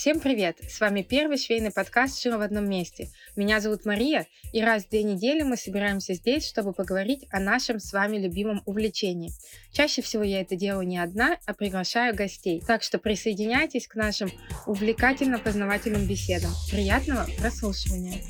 Всем привет! С вами первый швейный подкаст «Шила в одном месте». Меня зовут Мария, и раз в две недели мы собираемся здесь, чтобы поговорить о нашем с вами любимом увлечении. Чаще всего я это делаю не одна, а приглашаю гостей. Так что присоединяйтесь к нашим увлекательно-познавательным беседам. Приятного прослушивания!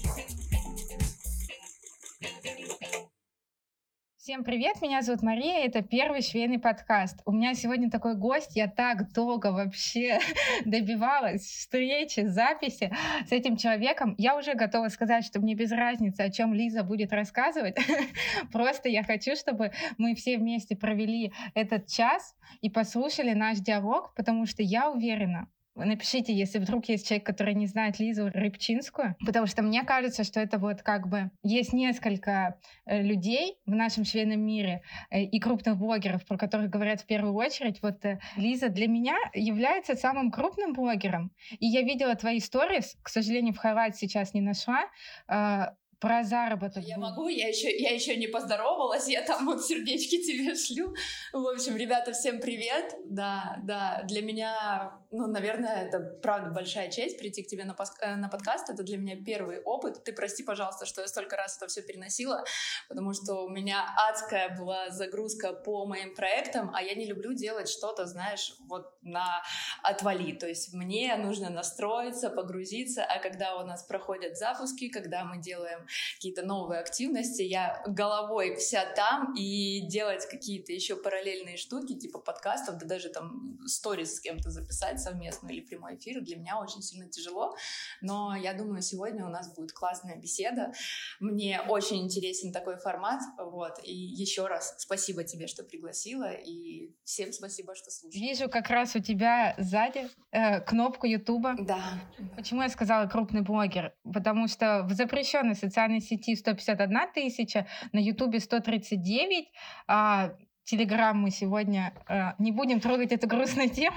Всем привет, меня зовут Мария, это первый швейный подкаст. У меня сегодня такой гость, я так долго вообще добивалась встречи, записи с этим человеком. Я уже готова сказать, что мне без разницы, о чем Лиза будет рассказывать. Просто я хочу, чтобы мы все вместе провели этот час и послушали наш диалог, потому что я уверена, Напишите, если вдруг есть человек, который не знает Лизу Рыбчинскую, потому что мне кажется, что это вот как бы есть несколько э, людей в нашем швейном мире э, и крупных блогеров, про которых говорят в первую очередь. Вот э, Лиза для меня является самым крупным блогером. И я видела твои сторис, к сожалению, в highlight сейчас не нашла, а, про заработок. Я могу, я еще, я еще не поздоровалась, я там вот сердечки тебе шлю. В общем, ребята, всем привет. Да, да, для меня, ну, наверное, это правда большая честь прийти к тебе на, пос- э, на подкаст. Это для меня первый опыт. Ты прости, пожалуйста, что я столько раз это все переносила, потому что у меня адская была загрузка по моим проектам, а я не люблю делать что-то, знаешь, вот на отвали. То есть мне нужно настроиться, погрузиться, а когда у нас проходят запуски, когда мы делаем какие-то новые активности, я головой вся там, и делать какие-то еще параллельные штуки, типа подкастов, да даже там сторис с кем-то записать совместно или прямой эфир, для меня очень сильно тяжело, но я думаю, сегодня у нас будет классная беседа. Мне очень интересен такой формат, вот, и еще раз спасибо тебе, что пригласила, и всем спасибо, что слушали. Вижу как раз у тебя сзади э, кнопку Ютуба. Да. Почему я сказала крупный блогер? Потому что в запрещенной социальной социальной сети 151 тысяча, на Ютубе 139, а Телеграм мы сегодня э, не будем трогать эту грустную тему.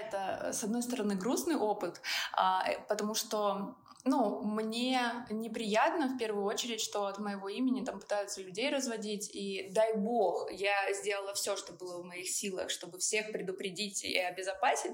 Это, с одной стороны, грустный опыт, а, потому что ну, мне неприятно в первую очередь, что от моего имени там пытаются людей разводить, и дай бог, я сделала все, что было в моих силах, чтобы всех предупредить и обезопасить,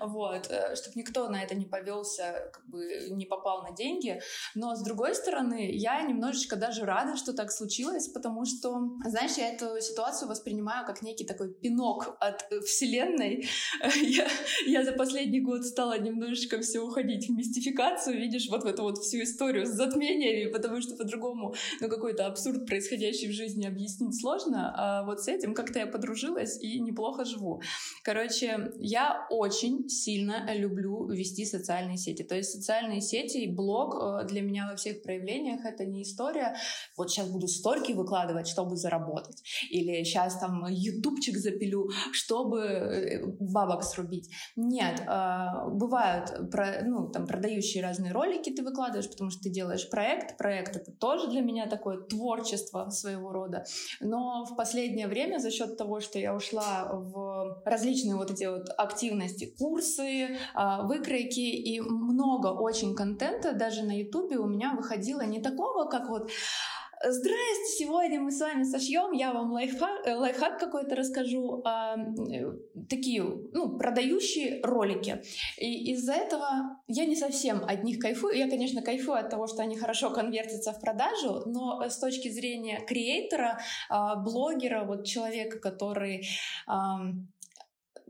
вот, э, чтобы никто на это не повелся, как бы не попал на деньги, но с другой стороны, я немножечко даже рада, что так случилось, потому что, знаешь, я эту ситуацию воспринимаю как некий такой пинок от вселенной. Я, я за последний год стала немножечко все уходить в мистификацию, видишь, вот в эту вот всю историю с затмениями, потому что по-другому, ну, какой-то абсурд, происходящий в жизни, объяснить сложно, а вот с этим как-то я подружилась и неплохо живу. Короче, я очень сильно люблю вести социальные сети, то есть социальные сети и блог э, для меня во всех проявлениях это не история, вот сейчас буду сторки выкладывать, чтобы заработать, или сейчас там ютубчик запилю, чтобы э, бабок срубить. Нет, а, бывают ну, там продающие разные ролики, ролики ты выкладываешь, потому что ты делаешь проект. Проект — это тоже для меня такое творчество своего рода. Но в последнее время за счет того, что я ушла в различные вот эти вот активности, курсы, а, выкройки и много очень контента, даже на ютубе у меня выходило не такого, как вот Здрасте, сегодня мы с вами сошьем, я вам лайфхак, э, лайфхак какой-то расскажу, а, э, такие, ну, продающие ролики. И из-за этого я не совсем от них кайфую. Я, конечно, кайфую от того, что они хорошо конвертятся в продажу, но с точки зрения креатора, а, блогера, вот человека, который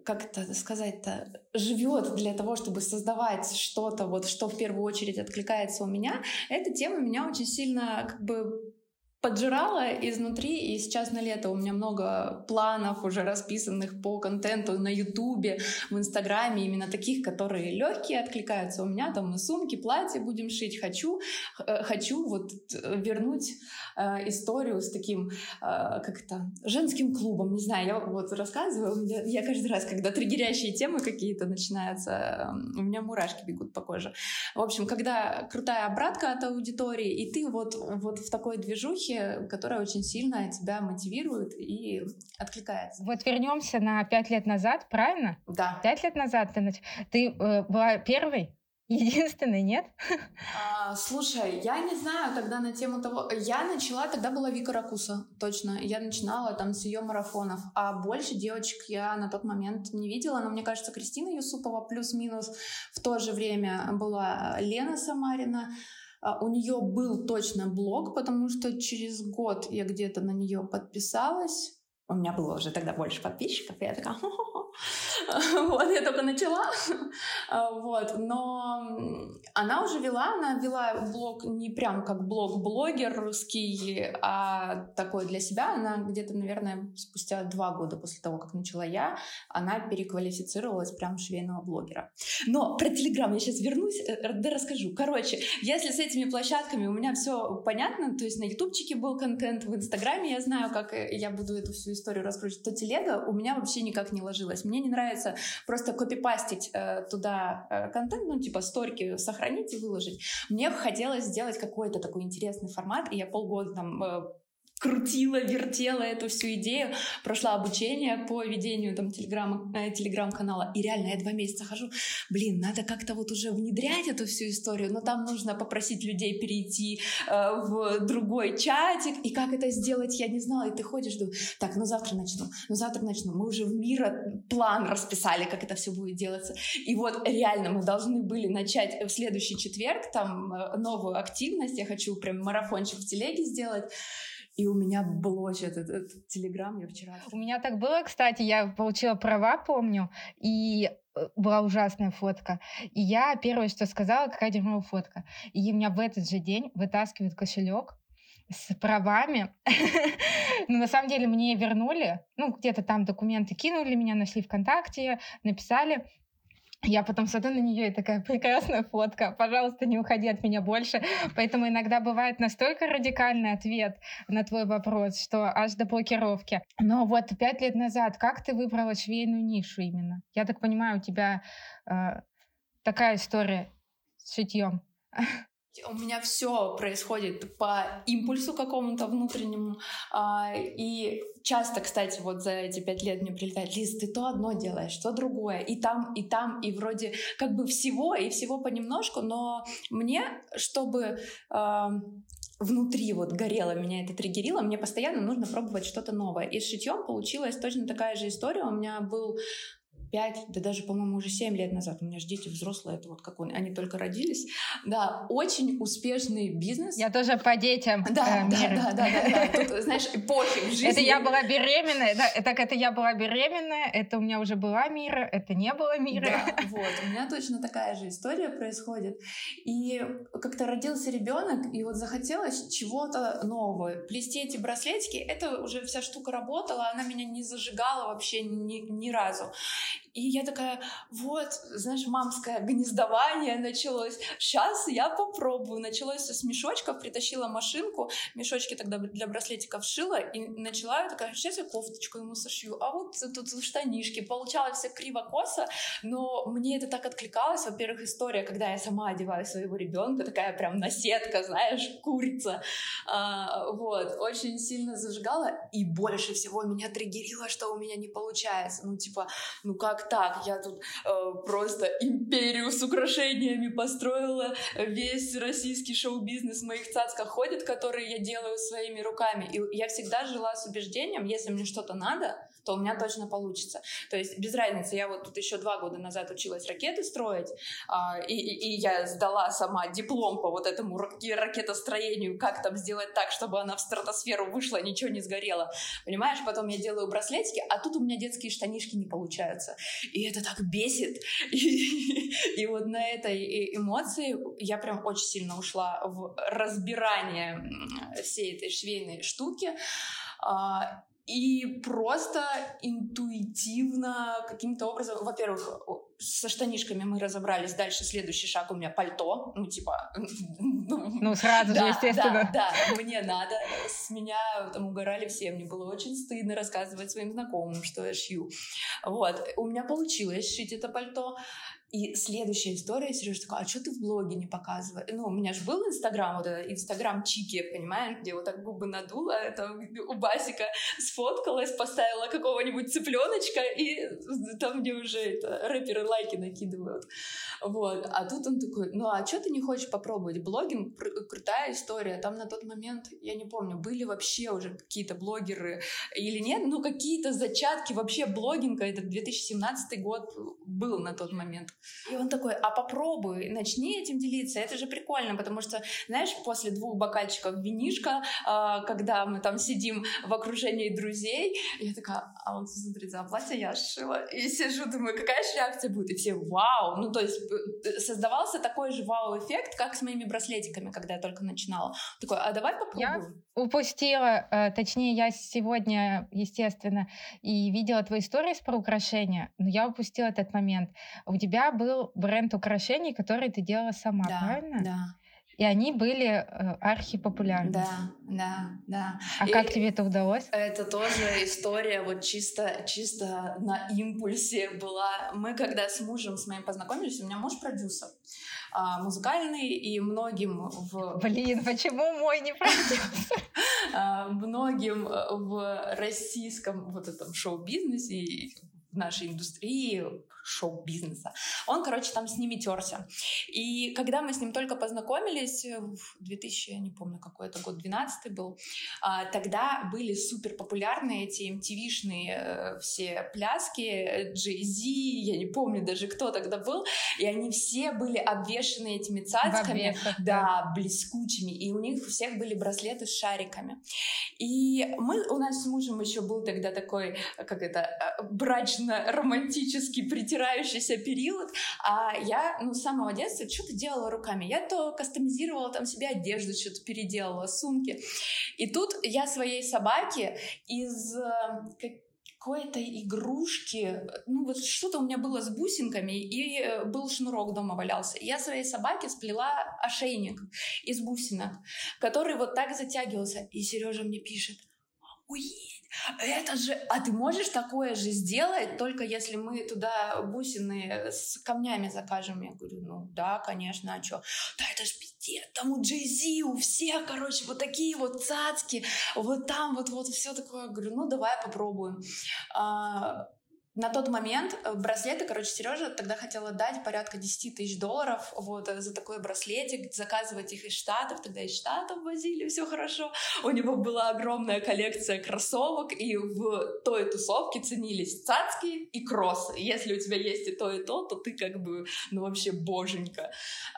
как это сказать-то, живет для того, чтобы создавать что-то, вот что в первую очередь откликается у меня, эта тема меня очень сильно как бы поджирала изнутри, и сейчас на лето у меня много планов уже расписанных по контенту на Ютубе, в Инстаграме, именно таких, которые легкие, откликаются. У меня, там сумки, платья будем шить, хочу, э, хочу вот вернуть э, историю с таким, э, как это, женским клубом, не знаю, я вот рассказываю, я, я каждый раз, когда триггерящие темы какие-то начинаются, э, у меня мурашки бегут по коже. В общем, когда крутая обратка от аудитории, и ты вот, вот в такой движухе, вещи, которые очень сильно тебя мотивируют и откликаются. Вот вернемся на пять лет назад, правильно? Да. Пять лет назад ты, ты э, была первой единственный, нет? А, слушай, я не знаю тогда на тему того... Я начала, тогда была Вика Ракуса, точно. Я начинала там с ее марафонов. А больше девочек я на тот момент не видела. Но мне кажется, Кристина Юсупова плюс-минус в то же время была Лена Самарина. А, у нее был точно блог, потому что через год я где-то на нее подписалась. У меня было уже тогда больше подписчиков, и я такая, вот, я только начала, вот, но она уже вела, она вела блог не прям как блог-блогерский, а такой для себя, она где-то, наверное, спустя два года после того, как начала я, она переквалифицировалась прям швейного блогера. Но про Телеграм я сейчас вернусь, э, да расскажу. Короче, если с этими площадками у меня все понятно, то есть на ютубчике был контент, в инстаграме я знаю, как я буду эту всю историю раскручивать, то телега у меня вообще никак не ложилась. Мне не нравится просто копипастить э, туда э, контент, ну, типа сторики сохранить и выложить. Мне хотелось сделать какой-то такой интересный формат, и я полгода там э, крутила, вертела эту всю идею, прошла обучение по ведению там телеграм, э, телеграм-канала, и реально я два месяца хожу, блин, надо как-то вот уже внедрять эту всю историю, но там нужно попросить людей перейти э, в другой чатик, и как это сделать, я не знала, и ты ходишь, думаю, так, ну завтра начну, ну завтра начну, мы уже в мира план расписали, как это все будет делаться, и вот реально мы должны были начать в следующий четверг там э, новую активность, я хочу прям марафончик в телеге сделать, и у меня блочит этот, этот телеграм, я вчера... У меня так было, кстати, я получила права, помню, и э, была ужасная фотка. И я первое, что сказала, какая дерьмовая фотка. И меня в этот же день вытаскивают кошелек с правами. Но на самом деле мне вернули. Ну, где-то там документы кинули, меня нашли ВКонтакте, написали. Я потом смотрю на нее и такая прекрасная фотка. Пожалуйста, не уходи от меня больше. Поэтому иногда бывает настолько радикальный ответ на твой вопрос, что аж до блокировки. Но вот пять лет назад, как ты выбрала швейную нишу именно? Я так понимаю, у тебя э, такая история с шитьем. У меня все происходит по импульсу какому-то внутреннему. А, и часто, кстати, вот за эти пять лет мне прилетает, Лиз, ты то одно делаешь, то другое. И там, и там, и вроде как бы всего, и всего понемножку. Но мне, чтобы а, внутри вот горело, меня это триггерило, мне постоянно нужно пробовать что-то новое. И с шитьем получилась точно такая же история. У меня был пять, да даже, по-моему, уже семь лет назад. У меня же дети взрослые, это вот как он, они только родились. Да, очень успешный бизнес. Я тоже по детям. Да, э, да, да, да, да, да. Тут, знаешь, эпохи в жизни. Это я была беременная, да, так это я была беременная, это у меня уже была мира, это не было мира. Да, вот, у меня точно такая же история происходит. И как-то родился ребенок, и вот захотелось чего-то нового. Плести эти браслетики, это уже вся штука работала, она меня не зажигала вообще ни, ни разу. И я такая, вот, знаешь, мамское гнездование началось. Сейчас я попробую. Началось с мешочков, притащила машинку, мешочки тогда для браслетиков шила, и начала я такая, сейчас я кофточку ему сошью, а вот тут штанишки. Получалось все криво-косо, но мне это так откликалось. Во-первых, история, когда я сама одеваю своего ребенка, такая прям наседка, знаешь, курица. А, вот, очень сильно зажигала, и больше всего меня триггерило, что у меня не получается. Ну, типа, ну как так, я тут э, просто империю с украшениями построила, весь российский шоу-бизнес в моих цацках ходит, которые я делаю своими руками. И я всегда жила с убеждением, если мне что-то надо, то у меня точно получится. То есть без разницы, я вот тут еще два года назад училась ракеты строить, э, и, и, и я сдала сама диплом по вот этому ракетостроению, как там сделать так, чтобы она в стратосферу вышла, ничего не сгорело. Понимаешь, потом я делаю браслетики, а тут у меня детские штанишки не получаются. И это так бесит. И, и вот на этой эмоции я прям очень сильно ушла в разбирание всей этой швейной штуки. И просто интуитивно каким-то образом, во-первых, со штанишками мы разобрались, дальше следующий шаг у меня пальто, ну типа... Ну сразу же, естественно. Да, да, мне надо, с меня там угорали все, мне было очень стыдно рассказывать своим знакомым, что я шью. Вот, у меня получилось шить это пальто, и следующая история, Сережа такой, а что ты в блоге не показываешь? Ну, у меня же был Инстаграм, вот этот Инстаграм Чики, понимаешь, где вот так губы надула, это у Басика сфоткалась, поставила какого-нибудь цыпленочка, и там, где уже это, рэперы лайки накидывают. Вот. А тут он такой, ну а что ты не хочешь попробовать? Блогинг — крутая история. Там на тот момент, я не помню, были вообще уже какие-то блогеры или нет, ну какие-то зачатки вообще блогинга. Это 2017 год был на тот момент. И он такой, а попробуй, начни этим делиться. Это же прикольно, потому что, знаешь, после двух бокальчиков винишка, а, когда мы там сидим в окружении друзей, я такая, а он смотрит, за платье я сшила. И сижу, думаю, какая же реакция будет? И все, вау! Ну, то есть э, создавался такой же вау-эффект, как с моими браслетиками, когда я только начинала. Такой, а давай попробуем. Я упустила, э, точнее, я сегодня, естественно, и видела твои истории про украшения, но я упустила этот момент. У тебя был бренд украшений, который ты делала сама, да, правильно? Да. И они были э, архипопулярны. Да, да, да. А и как тебе это удалось? Это тоже история вот чисто, чисто на импульсе была. Мы когда с мужем с моим познакомились, у меня муж продюсер а, музыкальный, и многим в... Блин, почему мой не продюсер? А, многим в российском вот этом шоу-бизнесе в нашей индустрии шоу-бизнеса. Он, короче, там с ними терся. И когда мы с ним только познакомились, в 2000, я не помню, какой это год, 12 был, а, тогда были супер популярны эти MTV-шные э, все пляски, Jay-Z, я не помню даже, кто тогда был, и они все были обвешены этими цацками, да, блескучими, и у них у всех были браслеты с шариками. И мы, у нас с мужем еще был тогда такой, как это, э, брачно-романтический притирающийся период, а я, ну, с самого детства что-то делала руками. Я то кастомизировала там себе одежду, что-то переделала, сумки. И тут я своей собаке из э, какой-то игрушки, ну вот что-то у меня было с бусинками, и э, был шнурок дома валялся. я своей собаке сплела ошейник из бусинок, который вот так затягивался. И Сережа мне пишет, уедь, это же, а ты можешь такое же сделать, только если мы туда бусины с камнями закажем? Я говорю, ну да, конечно, а что? Да это ж пиздец, там у Джей у всех, короче, вот такие вот цацки, вот там вот, вот все такое. Я говорю, ну давай попробуем. А, на тот момент э, браслеты, короче, Сережа тогда хотела дать порядка 10 тысяч долларов вот э, за такой браслетик, заказывать их из Штатов, тогда из Штатов возили, все хорошо. У него была огромная коллекция кроссовок, и в той тусовке ценились цацки и кроссы. Если у тебя есть и то, и то, то ты как бы, ну вообще боженька.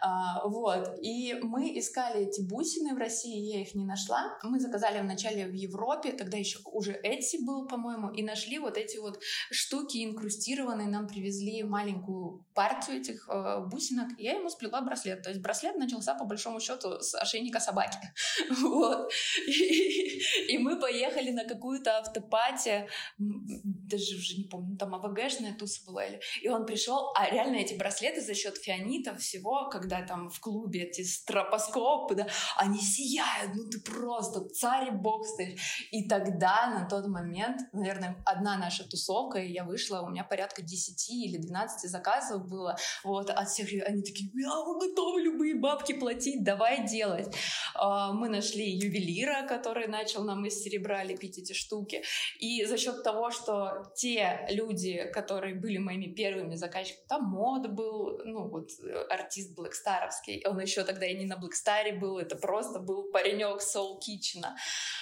А, вот. И мы искали эти бусины в России, я их не нашла. Мы заказали вначале в Европе, тогда еще уже Etsy был, по-моему, и нашли вот эти вот штуки, штуки инкрустированные, нам привезли маленькую партию этих э, бусинок, и я ему сплела браслет. То есть браслет начался по большому счету с ошейника собаки. вот. И, и мы поехали на какую-то автопати, даже уже не помню, там АВГшная туса была, или... и он пришел, а реально эти браслеты за счет фианита всего, когда там в клубе эти стропоскопы, да, они сияют, ну ты просто царь и бог стоишь. И тогда, на тот момент, наверное, одна наша тусовка, и я вышла, у меня порядка 10 или 12 заказов было, вот, от всех, они такие, я готовы любые бабки платить, давай делать. А, мы нашли ювелира, который начал нам из серебра лепить эти штуки, и за счет того, что те люди, которые были моими первыми заказчиками, там мод был, ну, вот, артист Блэкстаровский, он еще тогда и не на Блэкстаре был, это просто был паренек Soul Kitchen,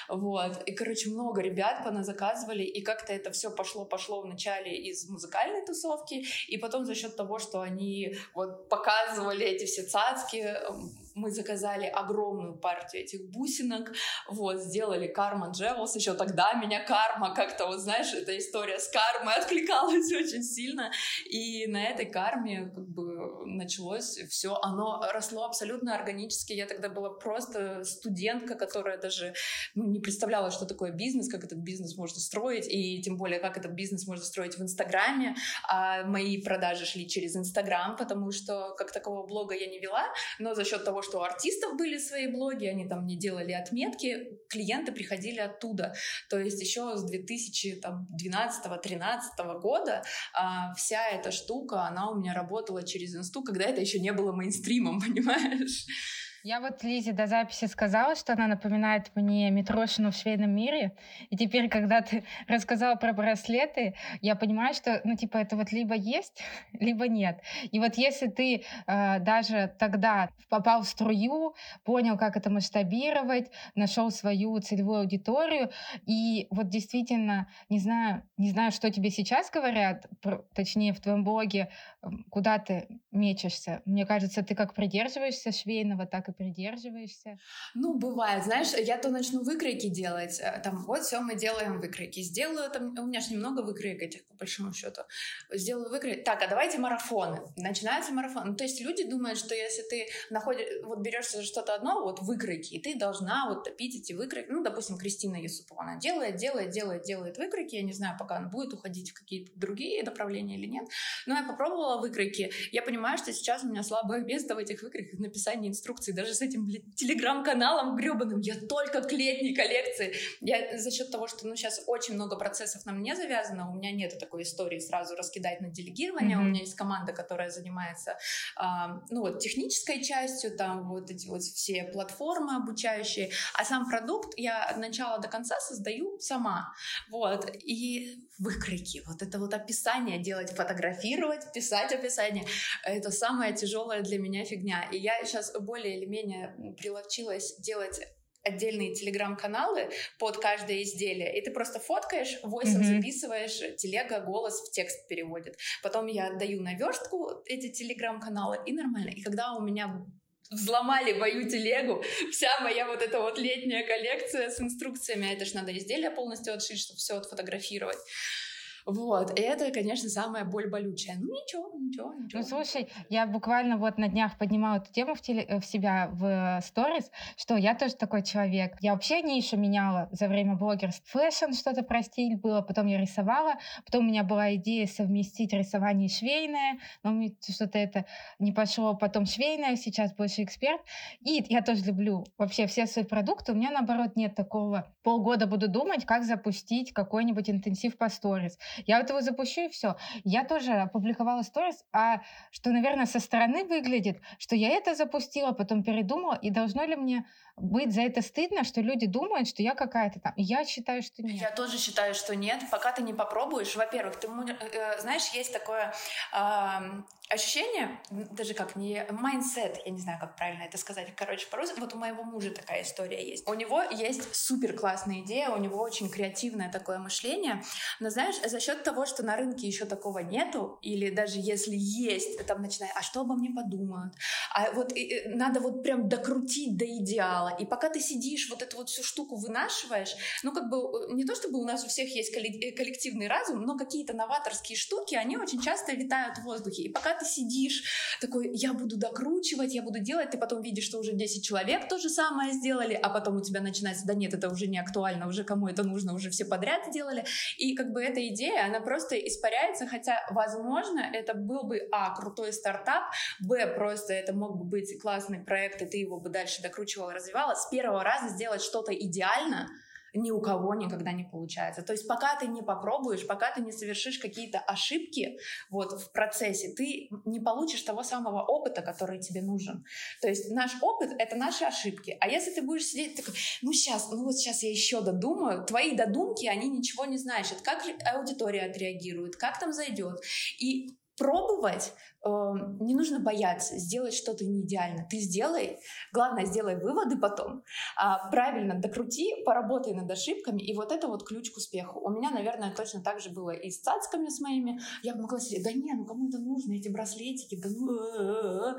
вот, и, короче, много ребят заказывали, и как-то это все пошло-пошло вначале взяли из музыкальной тусовки, и потом за счет того, что они вот показывали эти все цацки, мы заказали огромную партию этих бусинок, вот, сделали карма Джевелс, еще тогда меня карма как-то, вот знаешь, эта история с кармой откликалась очень сильно, и на этой карме как бы началось все, оно росло абсолютно органически, я тогда была просто студентка, которая даже ну, не представляла, что такое бизнес, как этот бизнес можно строить, и тем более, как этот бизнес можно строить в Инстаграме, а мои продажи шли через Инстаграм, потому что как такового блога я не вела, но за счет того, что у артистов были свои блоги, они там не делали отметки, клиенты приходили оттуда. То есть еще с 2012-2013 года а, вся эта штука, она у меня работала через инсту, когда это еще не было мейнстримом, понимаешь? Я вот Лизе до записи сказала, что она напоминает мне Митрошину в швейном мире. И теперь, когда ты рассказала про браслеты, я понимаю, что, ну, типа, это вот либо есть, либо нет. И вот если ты э, даже тогда попал в струю, понял, как это масштабировать, нашел свою целевую аудиторию, и вот действительно, не знаю, не знаю, что тебе сейчас говорят, точнее, в твоем блоге, куда ты мечешься. Мне кажется, ты как придерживаешься швейного, так и придерживаешься. Ну, бывает. Знаешь, я то начну выкройки делать, э, там, вот все, мы делаем выкройки. Сделаю, там, у меня же немного выкроек этих, по большому счету. Сделаю выкройки. Так, а давайте марафоны. Начинается марафон. Ну, то есть люди думают, что если ты находишь, вот берешься за что-то одно, вот выкройки, и ты должна вот топить эти выкройки. Ну, допустим, Кристина Юсупова, она делает, делает, делает, делает выкройки. Я не знаю, пока она будет уходить в какие-то другие направления или нет. Но я попробовала выкройки. Я понимаю, что сейчас у меня слабое место в этих выкройках написание инструкций. Даже с этим, блин, телеграм-каналом гребаным. Я только к летней коллекции. Я за счет того, что ну, сейчас очень много процессов на мне завязано, у меня нет такой истории сразу раскидать на делегирование. Mm-hmm. У меня есть команда, которая занимается а, ну, вот, технической частью, там вот эти вот все платформы обучающие. А сам продукт я от начала до конца создаю сама. Вот. И выкройки, вот это вот описание делать, фотографировать, писать описание, это самая тяжелая для меня фигня. И я сейчас более или менее приловчилась делать отдельные телеграм-каналы под каждое изделие, и ты просто фоткаешь, войсом mm-hmm. записываешь, телега голос в текст переводит. Потом я отдаю на верстку эти телеграм-каналы, и нормально. И когда у меня взломали мою телегу, вся моя вот эта вот летняя коллекция с инструкциями, а это же надо изделие полностью отшить, чтобы все отфотографировать. Вот, и это, конечно, самая боль болючая. Ну, ничего, ничего, ничего. Ну, слушай, я буквально вот на днях поднимала эту тему в, теле, э, в себя в сторис, что я тоже такой человек. Я вообще нишу меняла за время блогерства. Fashion что-то про стиль было, потом я рисовала, потом у меня была идея совместить рисование и швейное, но мне что-то это не пошло, потом швейное, сейчас больше эксперт. И я тоже люблю вообще все свои продукты. У меня, наоборот, нет такого. Полгода буду думать, как запустить какой-нибудь интенсив по сторис. Я вот его запущу, и все. Я тоже опубликовала сторис, а что, наверное, со стороны выглядит, что я это запустила, потом передумала, и должно ли мне быть за это стыдно, что люди думают, что я какая-то там. Я считаю, что нет. Я тоже считаю, что нет. Пока ты не попробуешь, во-первых, ты э, знаешь, есть такое э, ощущение, даже как не mindset, я не знаю, как правильно это сказать, короче, по-русски. Вот у моего мужа такая история есть. У него есть супер классная идея, у него очень креативное такое мышление, но знаешь, за счет того, что на рынке еще такого нету, или даже если есть, там начинает, а что обо мне подумают, а вот и, надо вот прям докрутить до идеала, и пока ты сидишь, вот эту вот всю штуку вынашиваешь, ну как бы э, не то чтобы у нас у всех есть э, коллективный разум, но какие-то новаторские штуки, они очень часто витают в воздухе, и пока ты сидишь такой, я буду докручивать, я буду делать, ты потом видишь, что уже 10 человек то же самое сделали, а потом у тебя начинается, да нет, это уже не актуально, уже кому это нужно, уже все подряд сделали, и как бы эта идея, она просто испаряется, хотя, возможно, это был бы, а, крутой стартап, б, просто это мог бы быть классный проект, и ты его бы дальше докручивал, развивала, с первого раза сделать что-то идеально, ни у кого никогда не получается. То есть пока ты не попробуешь, пока ты не совершишь какие-то ошибки вот в процессе, ты не получишь того самого опыта, который тебе нужен. То есть наш опыт — это наши ошибки. А если ты будешь сидеть такой, ну сейчас, ну вот сейчас я еще додумаю, твои додумки, они ничего не значат. Как аудитория отреагирует, как там зайдет. И пробовать, э, не нужно бояться сделать что-то не идеально. Ты сделай, главное, сделай выводы потом, э, правильно докрути, поработай над ошибками, и вот это вот ключ к успеху. У меня, наверное, точно так же было и с цацками с моими. Я могла себе, да не, ну кому это нужно, эти браслетики, да ну... Э, э,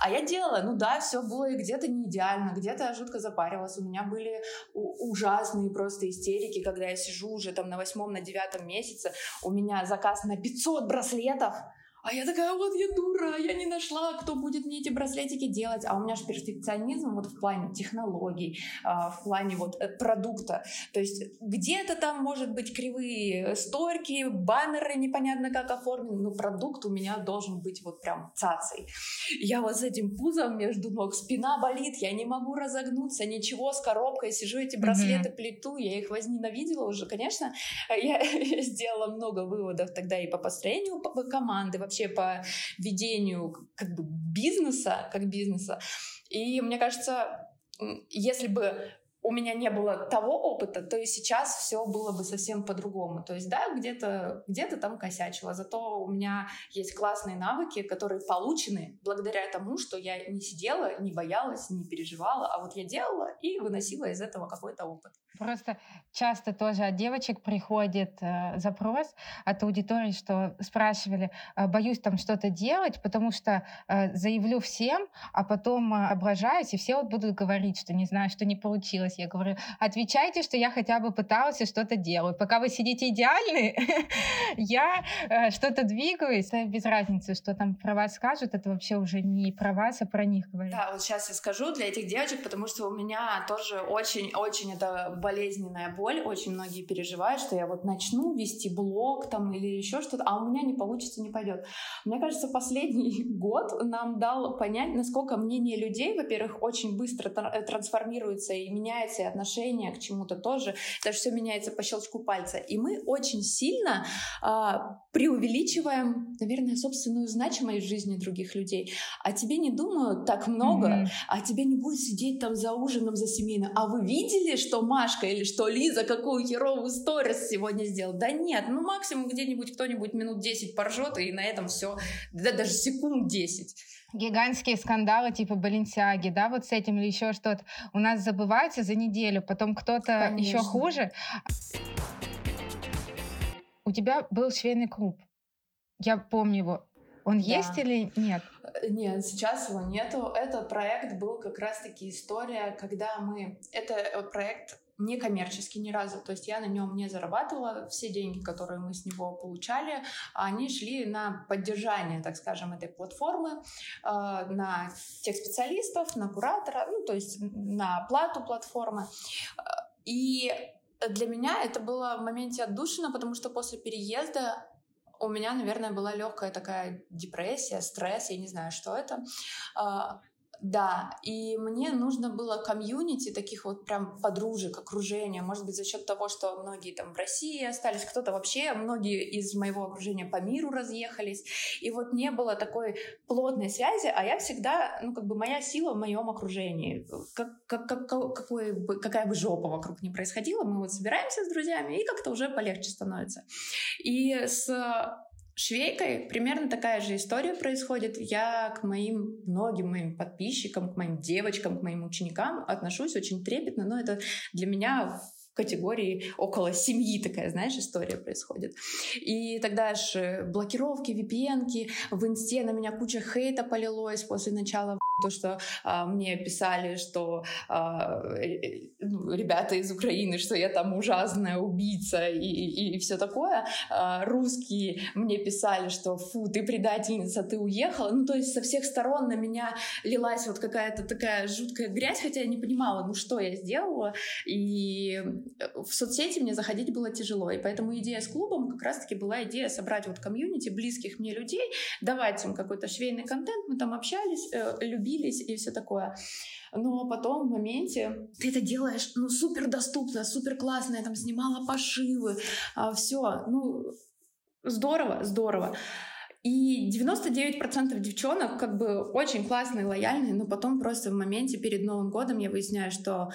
а я делала, ну да, все было и где-то не идеально, где-то я жутко запаривалась. У меня были ужасные просто истерики, когда я сижу уже там на восьмом, на девятом месяце, у меня заказ на 500 браслетов, а я такая, вот я дура, я не нашла, кто будет мне эти браслетики делать. А у меня же перфекционизм вот в плане технологий, а, в плане вот э, продукта. То есть где-то там может быть кривые стойки, баннеры непонятно как оформлены, но продукт у меня должен быть вот прям цацей. Я вот с этим пузом между ног, спина болит, я не могу разогнуться, ничего, с коробкой сижу, эти браслеты mm-hmm. плету, я их возненавидела уже. Конечно, я сделала много выводов тогда и по построению команды, вообще вообще по ведению как бы бизнеса, как бизнеса. И мне кажется, если бы у меня не было того опыта, то и сейчас все было бы совсем по-другому. То есть, да, где-то где там косячила, зато у меня есть классные навыки, которые получены благодаря тому, что я не сидела, не боялась, не переживала, а вот я делала и выносила из этого какой-то опыт. Просто часто тоже от девочек приходит э, запрос от аудитории, что спрашивали, э, боюсь там что-то делать, потому что э, заявлю всем, а потом э, ображаюсь, и все вот будут говорить, что не знаю, что не получилось. Я говорю, отвечайте, что я хотя бы пыталась и что-то делаю. Пока вы сидите идеальны, я э, что-то двигаюсь. Без разницы, что там про вас скажут, это вообще уже не про вас, а про них говорят. Да, вот сейчас я скажу для этих девочек, потому что у меня тоже очень-очень это болезненная боль, очень многие переживают, что я вот начну вести блог там или еще что-то, а у меня не получится, не пойдет. Мне кажется, последний год нам дал понять, насколько мнение людей, во-первых, очень быстро э, трансформируется и меняется, и отношение к чему-то тоже, даже все меняется по щелчку пальца. И мы очень сильно а, преувеличиваем, наверное, собственную значимость в жизни других людей. А тебе не думают так много, mm-hmm. а тебе не будет сидеть там за ужином, за семейным. А вы видели, что Машка или что Лиза какую херовую сторис сегодня сделал. Да нет, ну максимум где-нибудь кто-нибудь минут 10 поржет, и на этом все, да даже секунд 10 гигантские скандалы типа Баленсиаги, да, вот с этим или еще что-то, у нас забывается за неделю, потом кто-то еще хуже. У тебя был швейный клуб. Я помню его. Он да. есть или нет? Э, нет, сейчас его нету. Этот проект был как раз-таки история, когда мы... Это э, проект некоммерческий ни разу. То есть я на нем не зарабатывала. Все деньги, которые мы с него получали, они шли на поддержание, так скажем, этой платформы, э, на тех специалистов, на куратора, ну, то есть на оплату платформы. И для меня это было в моменте отдушина, потому что после переезда у меня, наверное, была легкая такая депрессия, стресс, я не знаю, что это. Да, и мне нужно было комьюнити, таких вот прям подружек, окружения. Может быть, за счет того, что многие там в России остались, кто-то вообще, многие из моего окружения по миру разъехались. И вот не было такой плотной связи, а я всегда, ну, как бы моя сила в моем окружении. Как, как, как, какой бы, какая бы жопа вокруг не происходила, мы вот собираемся с друзьями, и как-то уже полегче становится. И с швейкой примерно такая же история происходит. Я к моим многим моим подписчикам, к моим девочкам, к моим ученикам отношусь очень трепетно, но это для меня категории около семьи такая, знаешь, история происходит. И тогда же блокировки, VPN, в инсте на меня куча хейта полилось после начала то, что а, мне писали, что а, э, ну, ребята из Украины, что я там ужасная убийца и, и, и все такое. А, русские мне писали, что фу, ты предательница, ты уехала. Ну, то есть со всех сторон на меня лилась вот какая-то такая жуткая грязь, хотя я не понимала, ну, что я сделала. И в соцсети мне заходить было тяжело, и поэтому идея с клубом как раз-таки была идея собрать вот комьюнити близких мне людей, давать им какой-то швейный контент, мы там общались, э, любились и все такое. Но потом в моменте ты это делаешь, ну, супер доступно, супер классно, я там снимала пошивы, а, все, ну, здорово, здорово. И 99% девчонок как бы очень классные, лояльные, но потом просто в моменте перед Новым годом я выясняю, что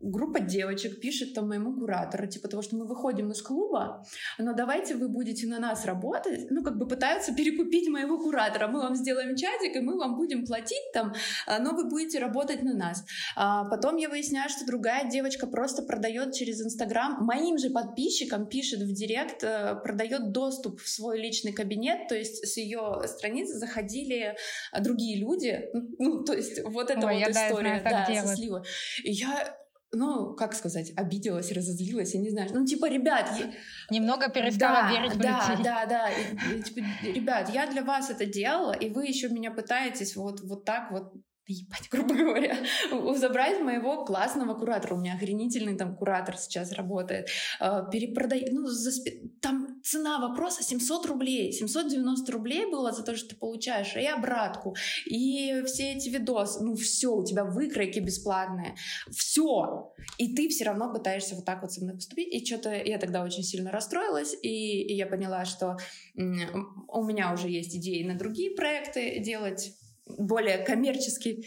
группа девочек пишет там моему куратору, типа того, что мы выходим из клуба, но давайте вы будете на нас работать, ну как бы пытаются перекупить моего куратора, мы вам сделаем чатик, и мы вам будем платить там, а, но вы будете работать на нас. А потом я выясняю, что другая девочка просто продает через Инстаграм, моим же подписчикам пишет в директ, э, продает доступ в свой личный кабинет, то есть с ее страницы заходили а, другие люди. Ну, то есть вот эта Ой, вот история, да, да со сливой. И я ну, как сказать, обиделась, разозлилась, я не знаю. Ну, типа, ребят... Я... Немного перестала да, верить в да, людей. Да, да, да. Типа, ребят, я для вас это делала, и вы еще меня пытаетесь вот, вот так вот ебать, грубо говоря, забрать моего классного куратора. У меня охренительный там куратор сейчас работает. А, перепродай... Ну, за... там цена вопроса 700 рублей. 790 рублей было за то, что ты получаешь и обратку, и все эти видосы. Ну, все, у тебя выкройки бесплатные. Все. И ты все равно пытаешься вот так вот со мной поступить. И что-то я тогда очень сильно расстроилась, и, и я поняла, что у меня уже есть идеи на другие проекты делать более коммерческий.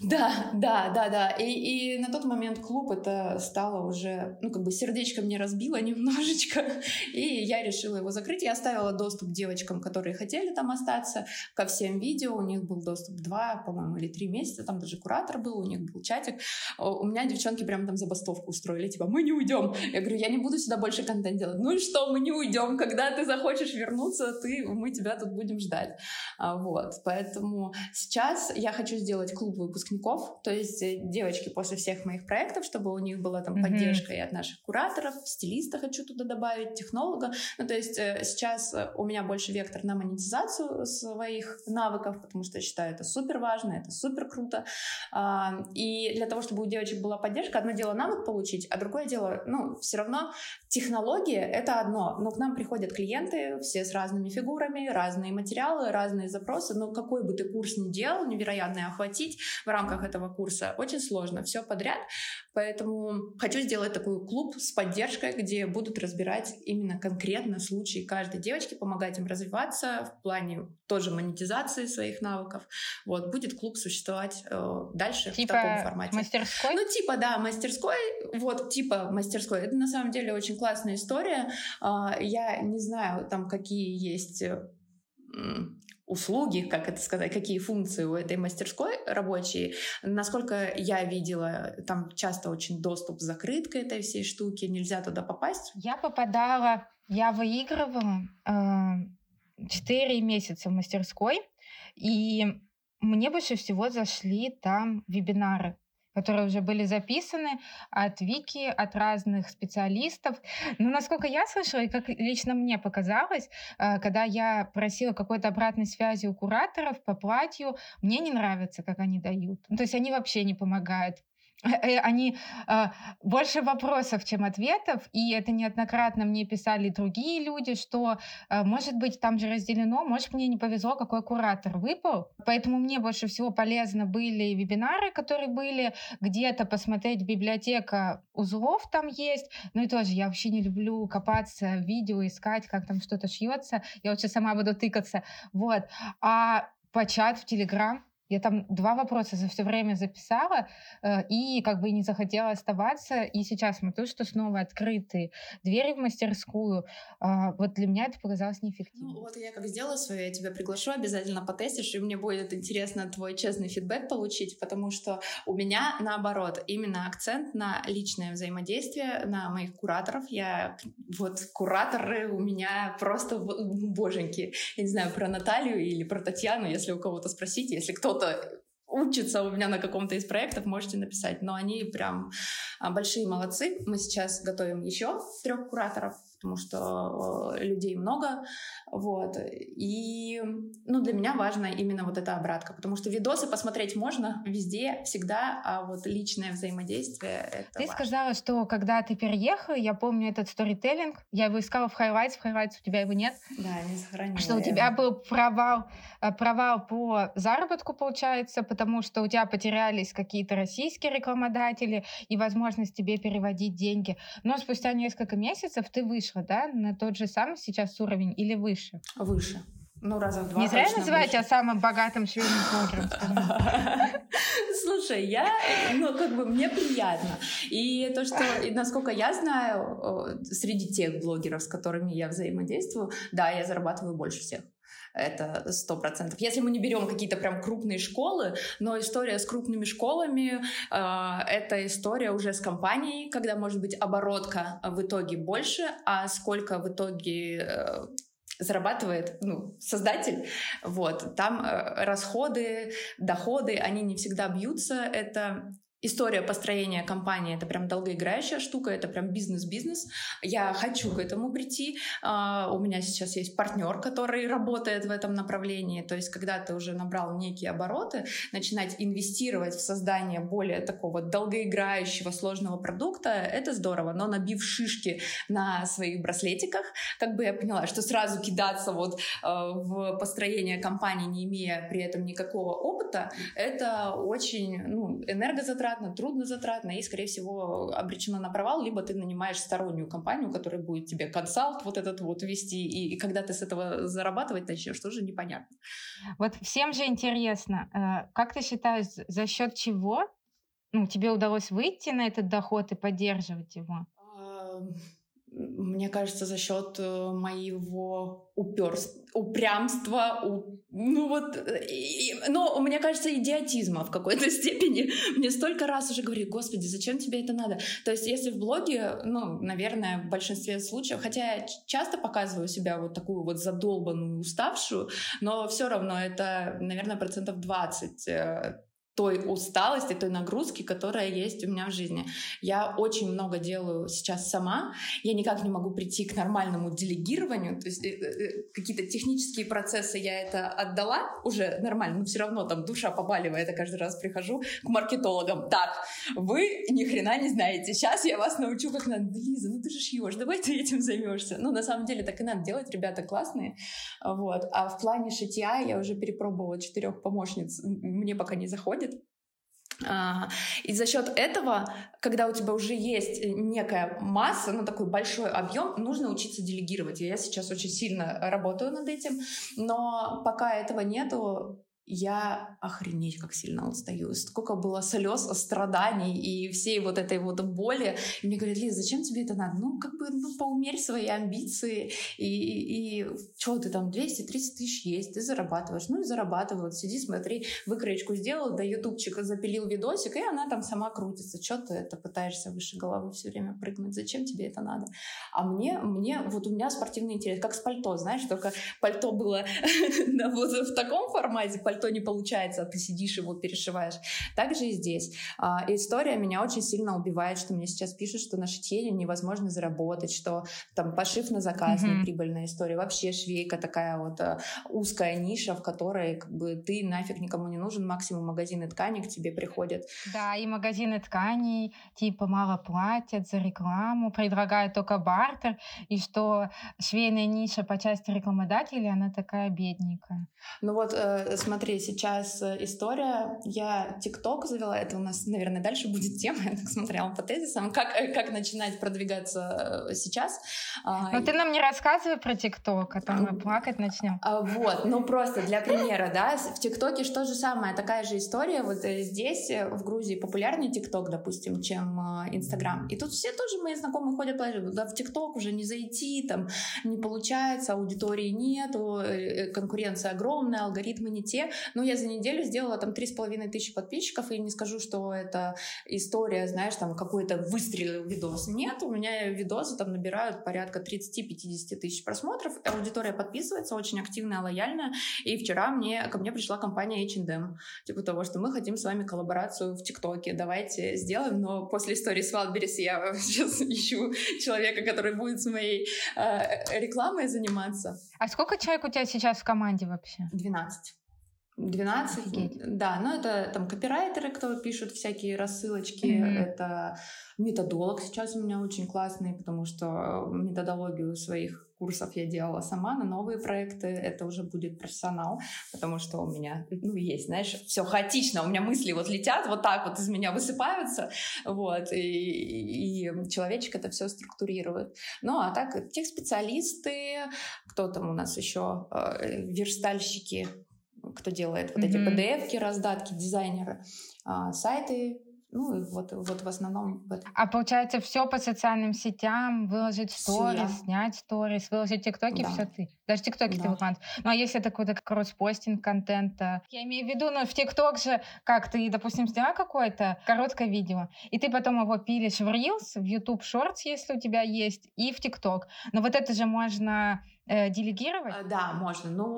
Да, да, да, да. И, и на тот момент клуб это стало уже, ну, как бы сердечко мне разбило немножечко, и я решила его закрыть. Я оставила доступ девочкам, которые хотели там остаться, ко всем видео. У них был доступ два, по-моему, или три месяца. Там даже куратор был, у них был чатик. У меня девчонки прям там забастовку устроили, типа, мы не уйдем. Я говорю, я не буду сюда больше контент делать. Ну и что, мы не уйдем. Когда ты захочешь вернуться, ты, мы тебя тут будем ждать. А, вот. Поэтому сейчас я хочу сделать клуб выпусков выпускников, то есть э, девочки после всех моих проектов, чтобы у них была там mm-hmm. поддержка и от наших кураторов, стилиста хочу туда добавить, технолога. Ну, то есть э, сейчас э, у меня больше вектор на монетизацию своих навыков, потому что я считаю это супер важно, это супер круто. А, и для того, чтобы у девочек была поддержка, одно дело навык получить, а другое дело, ну, все равно технология — это одно, но к нам приходят клиенты, все с разными фигурами, разные материалы, разные запросы, но какой бы ты курс ни делал, невероятно охватить в рамках этого курса очень сложно, все подряд, поэтому хочу сделать такой клуб с поддержкой, где будут разбирать именно конкретно случаи каждой девочки, помогать им развиваться в плане тоже монетизации своих навыков. Вот, будет клуб существовать э, дальше типа в таком формате. мастерской? Ну, типа, да, мастерской, вот, типа мастерской. Это на самом деле очень классная история. Э, я не знаю, там, какие есть услуги, как это сказать, какие функции у этой мастерской рабочие. Насколько я видела, там часто очень доступ закрыт к этой всей штуке, нельзя туда попасть. Я попадала, я выигрывала э, 4 месяца в мастерской, и мне больше всего зашли там вебинары которые уже были записаны от Вики, от разных специалистов. Но насколько я слышала, и как лично мне показалось, э, когда я просила какой-то обратной связи у кураторов по платью, мне не нравится, как они дают. Ну, то есть они вообще не помогают. Э, они э, больше вопросов, чем ответов, и это неоднократно мне писали другие люди, что, э, может быть, там же разделено, может, мне не повезло, какой куратор выпал, поэтому мне больше всего полезно были вебинары, которые были, где-то посмотреть библиотека узлов там есть, ну и тоже я вообще не люблю копаться в видео, искать, как там что-то шьется, я лучше сама буду тыкаться, вот, а по чат в Телеграм я там два вопроса за все время записала э, и как бы не захотела оставаться. И сейчас смотрю, что снова открыты двери в мастерскую. Э, вот для меня это показалось неэффективно. Ну, вот я как сделаю свое, я тебя приглашу, обязательно потестишь, и мне будет интересно твой честный фидбэк получить, потому что у меня наоборот именно акцент на личное взаимодействие, на моих кураторов. Я вот кураторы у меня просто боженьки. Я не знаю про Наталью или про Татьяну, если у кого-то спросить, если кто кто-то учится у меня на каком-то из проектов, можете написать. Но они прям а, большие молодцы. Мы сейчас готовим еще трех кураторов потому что э, людей много, вот, и, ну, для меня важно именно вот эта обратка, потому что видосы посмотреть можно везде, всегда, а вот личное взаимодействие — это Ты важно. сказала, что когда ты переехала, я помню этот сторителлинг, я его искала в Highlights, в Highlights у тебя его нет? Да, не сохранила. Что у тебя был провал, э, провал по заработку, получается, потому что у тебя потерялись какие-то российские рекламодатели и возможность тебе переводить деньги, но спустя несколько месяцев ты вышла вышла, да, на тот же самый сейчас уровень или выше? Выше. Ну, раза в два Не зря называть тебя самым богатым блогером. Слушай, я, ну, как бы, мне приятно. И то, что, и насколько я знаю, среди тех блогеров, с которыми я взаимодействую, да, я зарабатываю больше всех это сто процентов. Если мы не берем какие-то прям крупные школы, но история с крупными школами э, это история уже с компанией, когда может быть оборотка в итоге больше, а сколько в итоге э, зарабатывает ну, создатель, вот, там э, расходы, доходы, они не всегда бьются, это история построения компании — это прям долгоиграющая штука, это прям бизнес-бизнес. Я хочу к этому прийти. Uh, у меня сейчас есть партнер, который работает в этом направлении. То есть, когда ты уже набрал некие обороты, начинать инвестировать в создание более такого долгоиграющего, сложного продукта — это здорово. Но набив шишки на своих браслетиках, как бы я поняла, что сразу кидаться вот uh, в построение компании, не имея при этом никакого опыта, это очень ну, энергозатратно затратно, трудно затратно и, скорее всего, обречено на провал, либо ты нанимаешь стороннюю компанию, которая будет тебе консалт вот этот вот вести, и, и когда ты с этого зарабатывать начнешь, тоже непонятно. Вот всем же интересно, э, как ты считаешь, за счет чего ну, тебе удалось выйти на этот доход и поддерживать его? Мне кажется, за счет э, моего уперств, упрямства, у, ну вот, э, и, но мне кажется, идиотизма в какой-то степени. Мне столько раз уже говорили, господи, зачем тебе это надо? То есть, если в блоге, ну, наверное, в большинстве случаев, хотя я часто показываю себя вот такую вот задолбанную, уставшую, но все равно это, наверное, процентов 20 той усталости, той нагрузки, которая есть у меня в жизни. Я очень много делаю сейчас сама. Я никак не могу прийти к нормальному делегированию. То есть э, э, какие-то технические процессы я это отдала уже нормально, но все равно там душа побаливает. Я каждый раз прихожу к маркетологам. Так, вы ни хрена не знаете. Сейчас я вас научу, как надо. Лиза, ну ты же шьешь, давай ты этим займешься. Ну, на самом деле, так и надо делать. Ребята классные. Вот. А в плане шитья я уже перепробовала четырех помощниц. Мне пока не заходит а, и за счет этого, когда у тебя уже есть некая масса, ну такой большой объем, нужно учиться делегировать. Я сейчас очень сильно работаю над этим, но пока этого нету, я охренеть как сильно устаю. Сколько было слез, страданий и всей вот этой вот боли. И мне говорят, Лиза, зачем тебе это надо? Ну, как бы, ну, поумерь свои амбиции. И, и, и что ты там, 200-300 тысяч есть, ты зарабатываешь. Ну, и зарабатывай. Вот сиди, смотри, выкроечку сделал, до ютубчика запилил видосик, и она там сама крутится. Что ты это пытаешься выше головы все время прыгнуть? Зачем тебе это надо? А мне, мне, вот у меня спортивный интерес, как с пальто, знаешь, только пальто было вот в таком формате, пальто не получается, а ты сидишь его перешиваешь. Также и здесь. А, история меня очень сильно убивает, что мне сейчас пишут, что на шитье невозможно заработать, что там пошив на заказ mm-hmm. неприбыльная история. Вообще швейка такая вот а, узкая ниша, в которой как бы ты нафиг никому не нужен, максимум магазины тканей к тебе приходят. Да, и магазины тканей типа мало платят за рекламу, предлагают только бартер, и что швейная ниша по части рекламодателей, она такая бедненькая. Ну вот, э, смотри, сейчас э, история. Я ТикТок завела, это у нас, наверное, дальше будет тема, я так смотрела по тезисам, как, э, как начинать продвигаться э, сейчас. А, Но ты нам не рассказывай про ТикТок, а то мы плакать начнем. А, вот, ну просто для примера, да, в ТикТоке что же самое, такая же история, вот здесь, в Грузии, популярнее ТикТок, допустим, чем Инстаграм. И тут все тоже мои знакомые ходят, да, в ТикТок уже не зайти, там не получается, аудитории нету, конкуренция огромная, алгоритмы не те. Ну, я за неделю сделала там три с половиной тысячи подписчиков, и не скажу, что это история, знаешь, там какой-то выстрелил видос. Нет, у меня видосы там набирают порядка 30-50 тысяч просмотров, аудитория подписывается, очень активная, лояльная, и вчера мне, ко мне пришла компания H&M, типа того, что мы хотим с вами коллаборацию в ТикТоке, давайте сделаем, но после истории с Wildberries я сейчас ищу человека, который будет с моей э, рекламой заниматься. А сколько человек у тебя сейчас в команде вообще? 12. 12, Офигеть. да, ну это там копирайтеры, кто пишут всякие рассылочки, mm-hmm. это методолог сейчас у меня очень классный, потому что методологию своих курсов я делала сама, на новые проекты это уже будет профессионал, потому что у меня, ну, есть, знаешь, все хаотично, у меня мысли вот летят, вот так вот из меня высыпаются, вот, и, и человечек это все структурирует. Ну, а так, тех специалисты, кто там у нас еще, э, верстальщики, кто делает вот mm-hmm. эти PDF-ки, раздатки, дизайнеры, а, сайты, ну, и вот, вот в основном... Вот. А получается, все по социальным сетям, выложить сторис, снять сторис, выложить тиктоки, да. все ты. Даже тиктоки да. ты выкладываешь. Ну, а если такой-то кросспостинг контента? Я имею в виду, ну, в тикток же, как ты, допустим, сделал какое-то короткое видео, и ты потом его пилишь в Reels, в YouTube Shorts, если у тебя есть, и в тикток. Но вот это же можно э, делегировать? А, да, можно. Ну,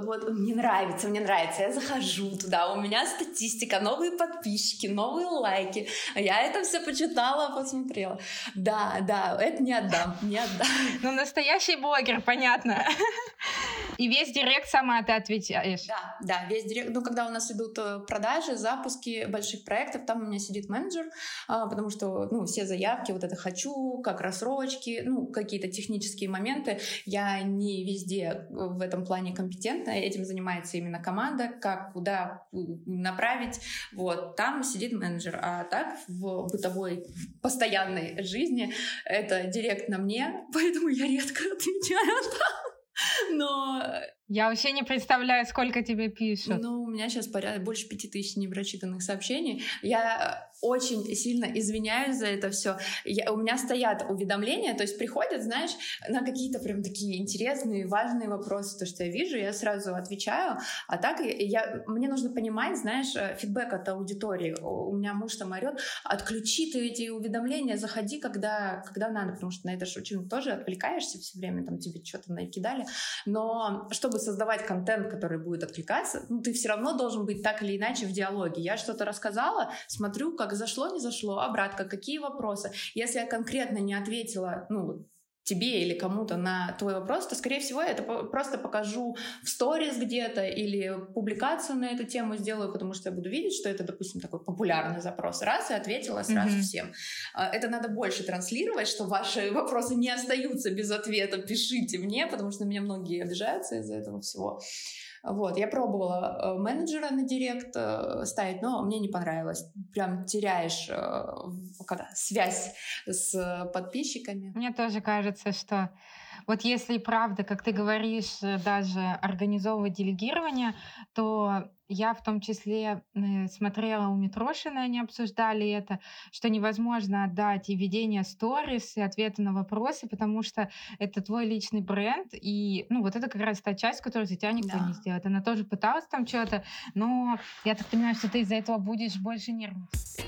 вот, мне нравится, мне нравится. Я захожу туда, у меня статистика, новые подписчики, новые лайки. Я это все почитала, посмотрела. Да, да, это не отдам, не отдам. Ну, настоящий блогер, понятно. И весь директ сама ты отвечаешь? Да, да, весь директ. Ну, когда у нас идут э, продажи, запуски больших проектов, там у меня сидит менеджер, а, потому что, ну, все заявки, вот это хочу, как рассрочки, ну, какие-то технические моменты. Я не везде в этом плане компетентна, этим занимается именно команда, как, куда направить. Вот, там сидит менеджер. А так в бытовой, постоянной жизни это директ на мне, поэтому я редко отвечаю. Но я вообще не представляю, сколько тебе пишут. Ну, у меня сейчас порядок больше пяти тысяч непрочитанных сообщений. Я э, очень сильно извиняюсь за это все. У меня стоят уведомления, то есть приходят, знаешь, на какие-то прям такие интересные, важные вопросы, то, что я вижу, я сразу отвечаю. А так я, мне нужно понимать, знаешь, э, фидбэк от аудитории. У меня муж там орет, отключи ты эти уведомления, заходи, когда, когда надо, потому что на это же очень тоже отвлекаешься все время, там тебе что-то накидали. Но чтобы чтобы создавать контент, который будет откликаться, ну, ты все равно должен быть так или иначе в диалоге. Я что-то рассказала, смотрю, как зашло, не зашло, обратно, какие вопросы. Если я конкретно не ответила, ну, тебе или кому-то на твой вопрос, то, скорее всего, я это просто покажу в сторис где-то или публикацию на эту тему сделаю, потому что я буду видеть, что это, допустим, такой популярный запрос. Раз и ответила сразу mm-hmm. всем. А, это надо больше транслировать, что ваши вопросы не остаются без ответа. Пишите мне, потому что на меня многие обижаются из-за этого всего. Вот, я пробовала э, менеджера на директ э, ставить, но мне не понравилось. Прям теряешь э, когда, связь с подписчиками. Мне тоже кажется, что вот если правда, как ты говоришь, даже организовывать делегирование, то я в том числе э, смотрела у Митрошина, они обсуждали это, что невозможно отдать и ведение сторис, и ответы на вопросы, потому что это твой личный бренд, и ну вот это как раз та часть, которую за тебя никто да. не сделает. Она тоже пыталась там что-то, но я так понимаю, что ты из-за этого будешь больше нервничать.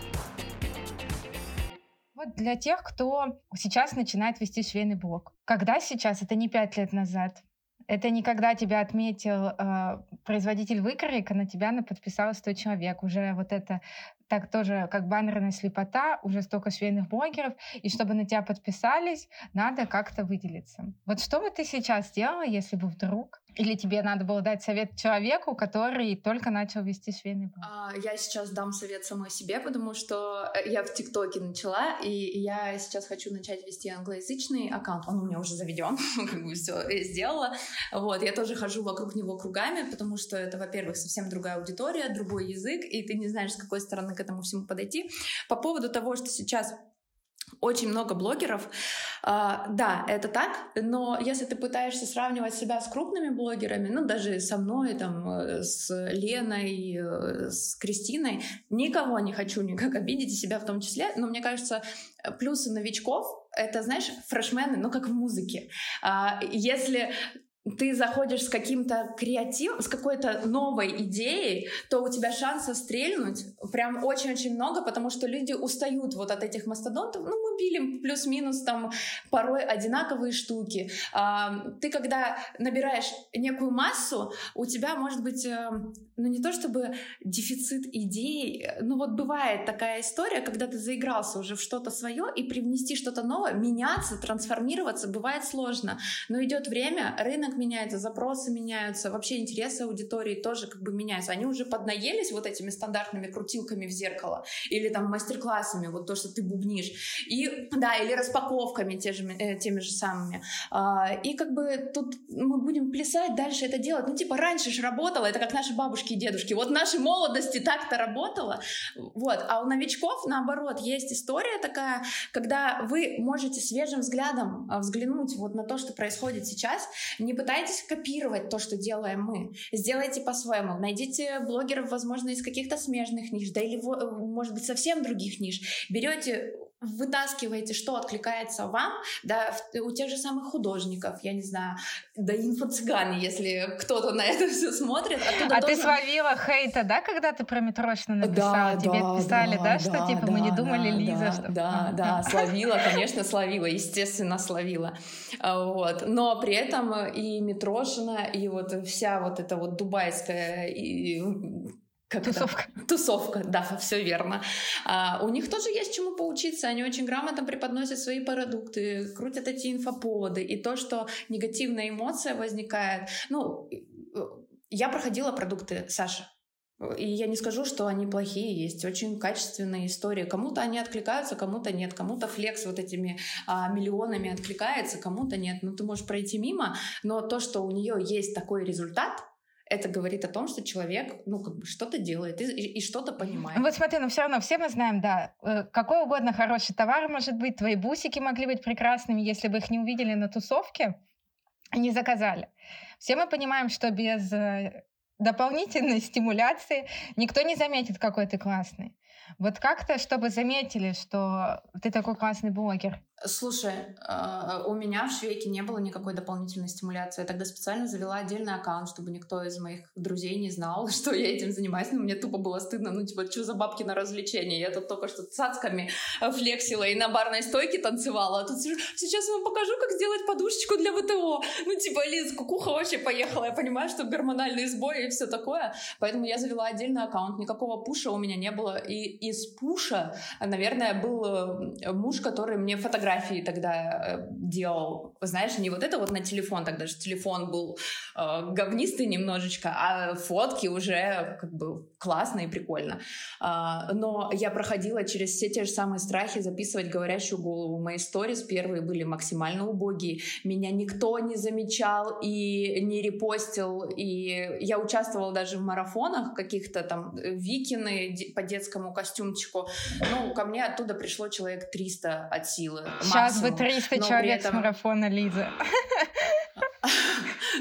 Вот для тех, кто сейчас начинает вести швейный блог. Когда сейчас? Это не пять лет назад. Это не когда тебя отметил э, производитель выкроек, а на тебя на подписал 100 человек. Уже вот это так тоже как баннерная слепота, уже столько швейных блогеров, и чтобы на тебя подписались, надо как-то выделиться. Вот что бы ты сейчас сделала, если бы вдруг или тебе надо было дать совет человеку, который только начал вести швейный блог? А, я сейчас дам совет самой себе, потому что э, я в ТикТоке начала, и я сейчас хочу начать вести англоязычный аккаунт. Он у меня уже заведен, как бы все сделала. Вот, я тоже хожу вокруг него кругами, потому что это, во-первых, совсем другая аудитория, другой язык, и ты не знаешь, с какой стороны к этому всему подойти. По поводу того, что сейчас очень много блогеров. Uh, да, это так, но если ты пытаешься сравнивать себя с крупными блогерами, ну, даже со мной, там, э, с Леной, э, с Кристиной, никого не хочу никак обидеть, и себя в том числе, но мне кажется, плюсы новичков — это, знаешь, фрешмены, ну, как в музыке. Uh, если ты заходишь с каким-то креативом, с какой-то новой идеей, то у тебя шанса стрельнуть прям очень-очень много, потому что люди устают вот от этих мастодонтов. Ну, пилим плюс-минус там порой одинаковые штуки. А, ты когда набираешь некую массу, у тебя может быть, э, ну не то чтобы дефицит идей, ну вот бывает такая история, когда ты заигрался уже в что-то свое и привнести что-то новое, меняться, трансформироваться бывает сложно. Но идет время, рынок меняется, запросы меняются, вообще интересы аудитории тоже как бы меняются. Они уже поднаелись вот этими стандартными крутилками в зеркало или там мастер-классами, вот то, что ты бубнишь. И, да, или распаковками те же, э, теми же самыми. А, и как бы тут мы будем плясать, дальше это делать. Ну, типа, раньше же работало, это как наши бабушки и дедушки. Вот нашей молодости так-то работало. Вот. А у новичков, наоборот, есть история такая, когда вы можете свежим взглядом а, взглянуть вот на то, что происходит сейчас, не пытайтесь копировать то, что делаем мы. Сделайте по-своему. Найдите блогеров, возможно, из каких-то смежных ниш, да или, может быть, совсем других ниш. Берете вытаскиваете, что откликается вам, да, у тех же самых художников, я не знаю, да инфо-цыгане, если кто-то на это все смотрит. А должен... ты словила хейта, да, когда ты про Митрошина написала? Да, Тебе да, писали, да, да, что да, типа да, мы не думали, да, Лиза, да, что... Да, да, словила, конечно, словила, естественно, словила. А, вот. Но при этом и Митрошина, и вот вся вот эта вот дубайская и как Тусовка. Это? Тусовка, да, все верно. А, у них тоже есть чему поучиться. Они очень грамотно преподносят свои продукты, крутят эти инфоповоды. И то, что негативная эмоция возникает. Ну, я проходила продукты Саша. И я не скажу, что они плохие, есть очень качественные истории. Кому-то они откликаются, кому-то нет. Кому-то флекс вот этими а, миллионами откликается, кому-то нет. Ну, ты можешь пройти мимо, но то, что у нее есть такой результат, это говорит о том, что человек, ну, как бы что-то делает и, и, что-то понимает. Вот смотри, но все равно все мы знаем, да, э, какой угодно хороший товар может быть, твои бусики могли быть прекрасными, если бы их не увидели на тусовке не заказали. Все мы понимаем, что без э, дополнительной стимуляции никто не заметит, какой ты классный. Вот как-то, чтобы заметили, что ты такой классный блогер. Слушай, а, у меня в Швейке не было никакой дополнительной стимуляции. Я тогда специально завела отдельный аккаунт, чтобы никто из моих друзей не знал, что я этим занимаюсь. Но ну, мне тупо было стыдно. Ну, типа, что за бабки на развлечения? Я тут только что цацками флексила и на барной стойке танцевала. А тут сейчас я вам покажу, как сделать подушечку для ВТО. Ну, типа, Лиз, кукуха вообще поехала. Я понимаю, что гормональные сбои и все такое. Поэтому я завела отдельный аккаунт. Никакого пуша у меня не было. И из пуша, наверное, был э, муж, который мне фотографировал фотографии тогда э, делал, знаешь, не вот это вот на телефон, тогда же телефон был э, говнистый немножечко, а фотки уже как бы классно и прикольно. А, но я проходила через все те же самые страхи записывать говорящую голову. Мои сторис первые были максимально убогие. Меня никто не замечал и не репостил. И я участвовала даже в марафонах каких-то там э, викины по детскому костюмчику. Ну, ко мне оттуда пришло человек 300 от силы. Сейчас бы 300 человек этом... с марафона Лиза.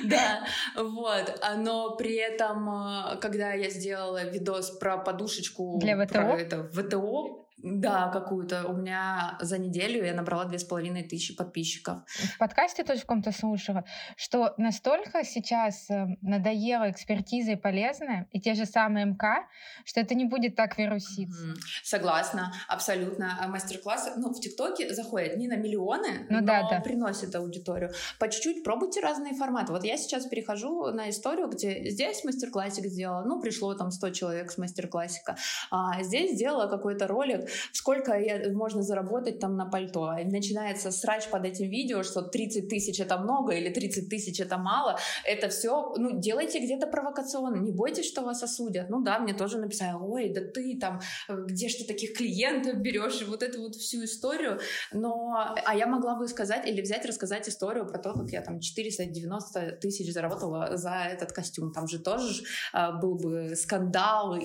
Да, вот. Но при этом, э, когда я сделала видос про подушечку... Для ВТО? Про это, ВТО, да, какую-то. У меня за неделю я набрала две с половиной тысячи подписчиков. В подкасте тоже в каком-то слушала, что настолько сейчас э, надоело экспертиза полезная, и те же самые МК, что это не будет так вируситься. Mm-hmm. Согласна, абсолютно. А мастер-классы, ну, в ТикТоке заходят не на миллионы, ну, но да, да. приносят аудиторию. По чуть-чуть пробуйте разные форматы. Вот я сейчас перехожу на историю, где здесь мастер-классик сделала, ну, пришло там 100 человек с мастер-классика, а здесь сделала какой-то ролик, сколько я, можно заработать там на пальто. И начинается срач под этим видео, что 30 тысяч это много или 30 тысяч это мало. Это все, ну, делайте где-то провокационно. Не бойтесь, что вас осудят. Ну да, мне тоже написали, ой, да ты там, где ж ты таких клиентов берешь, и вот эту вот всю историю. Но, а я могла бы сказать или взять, рассказать историю про то, как я там 490 тысяч заработала за этот костюм. Там же тоже а, был бы скандал.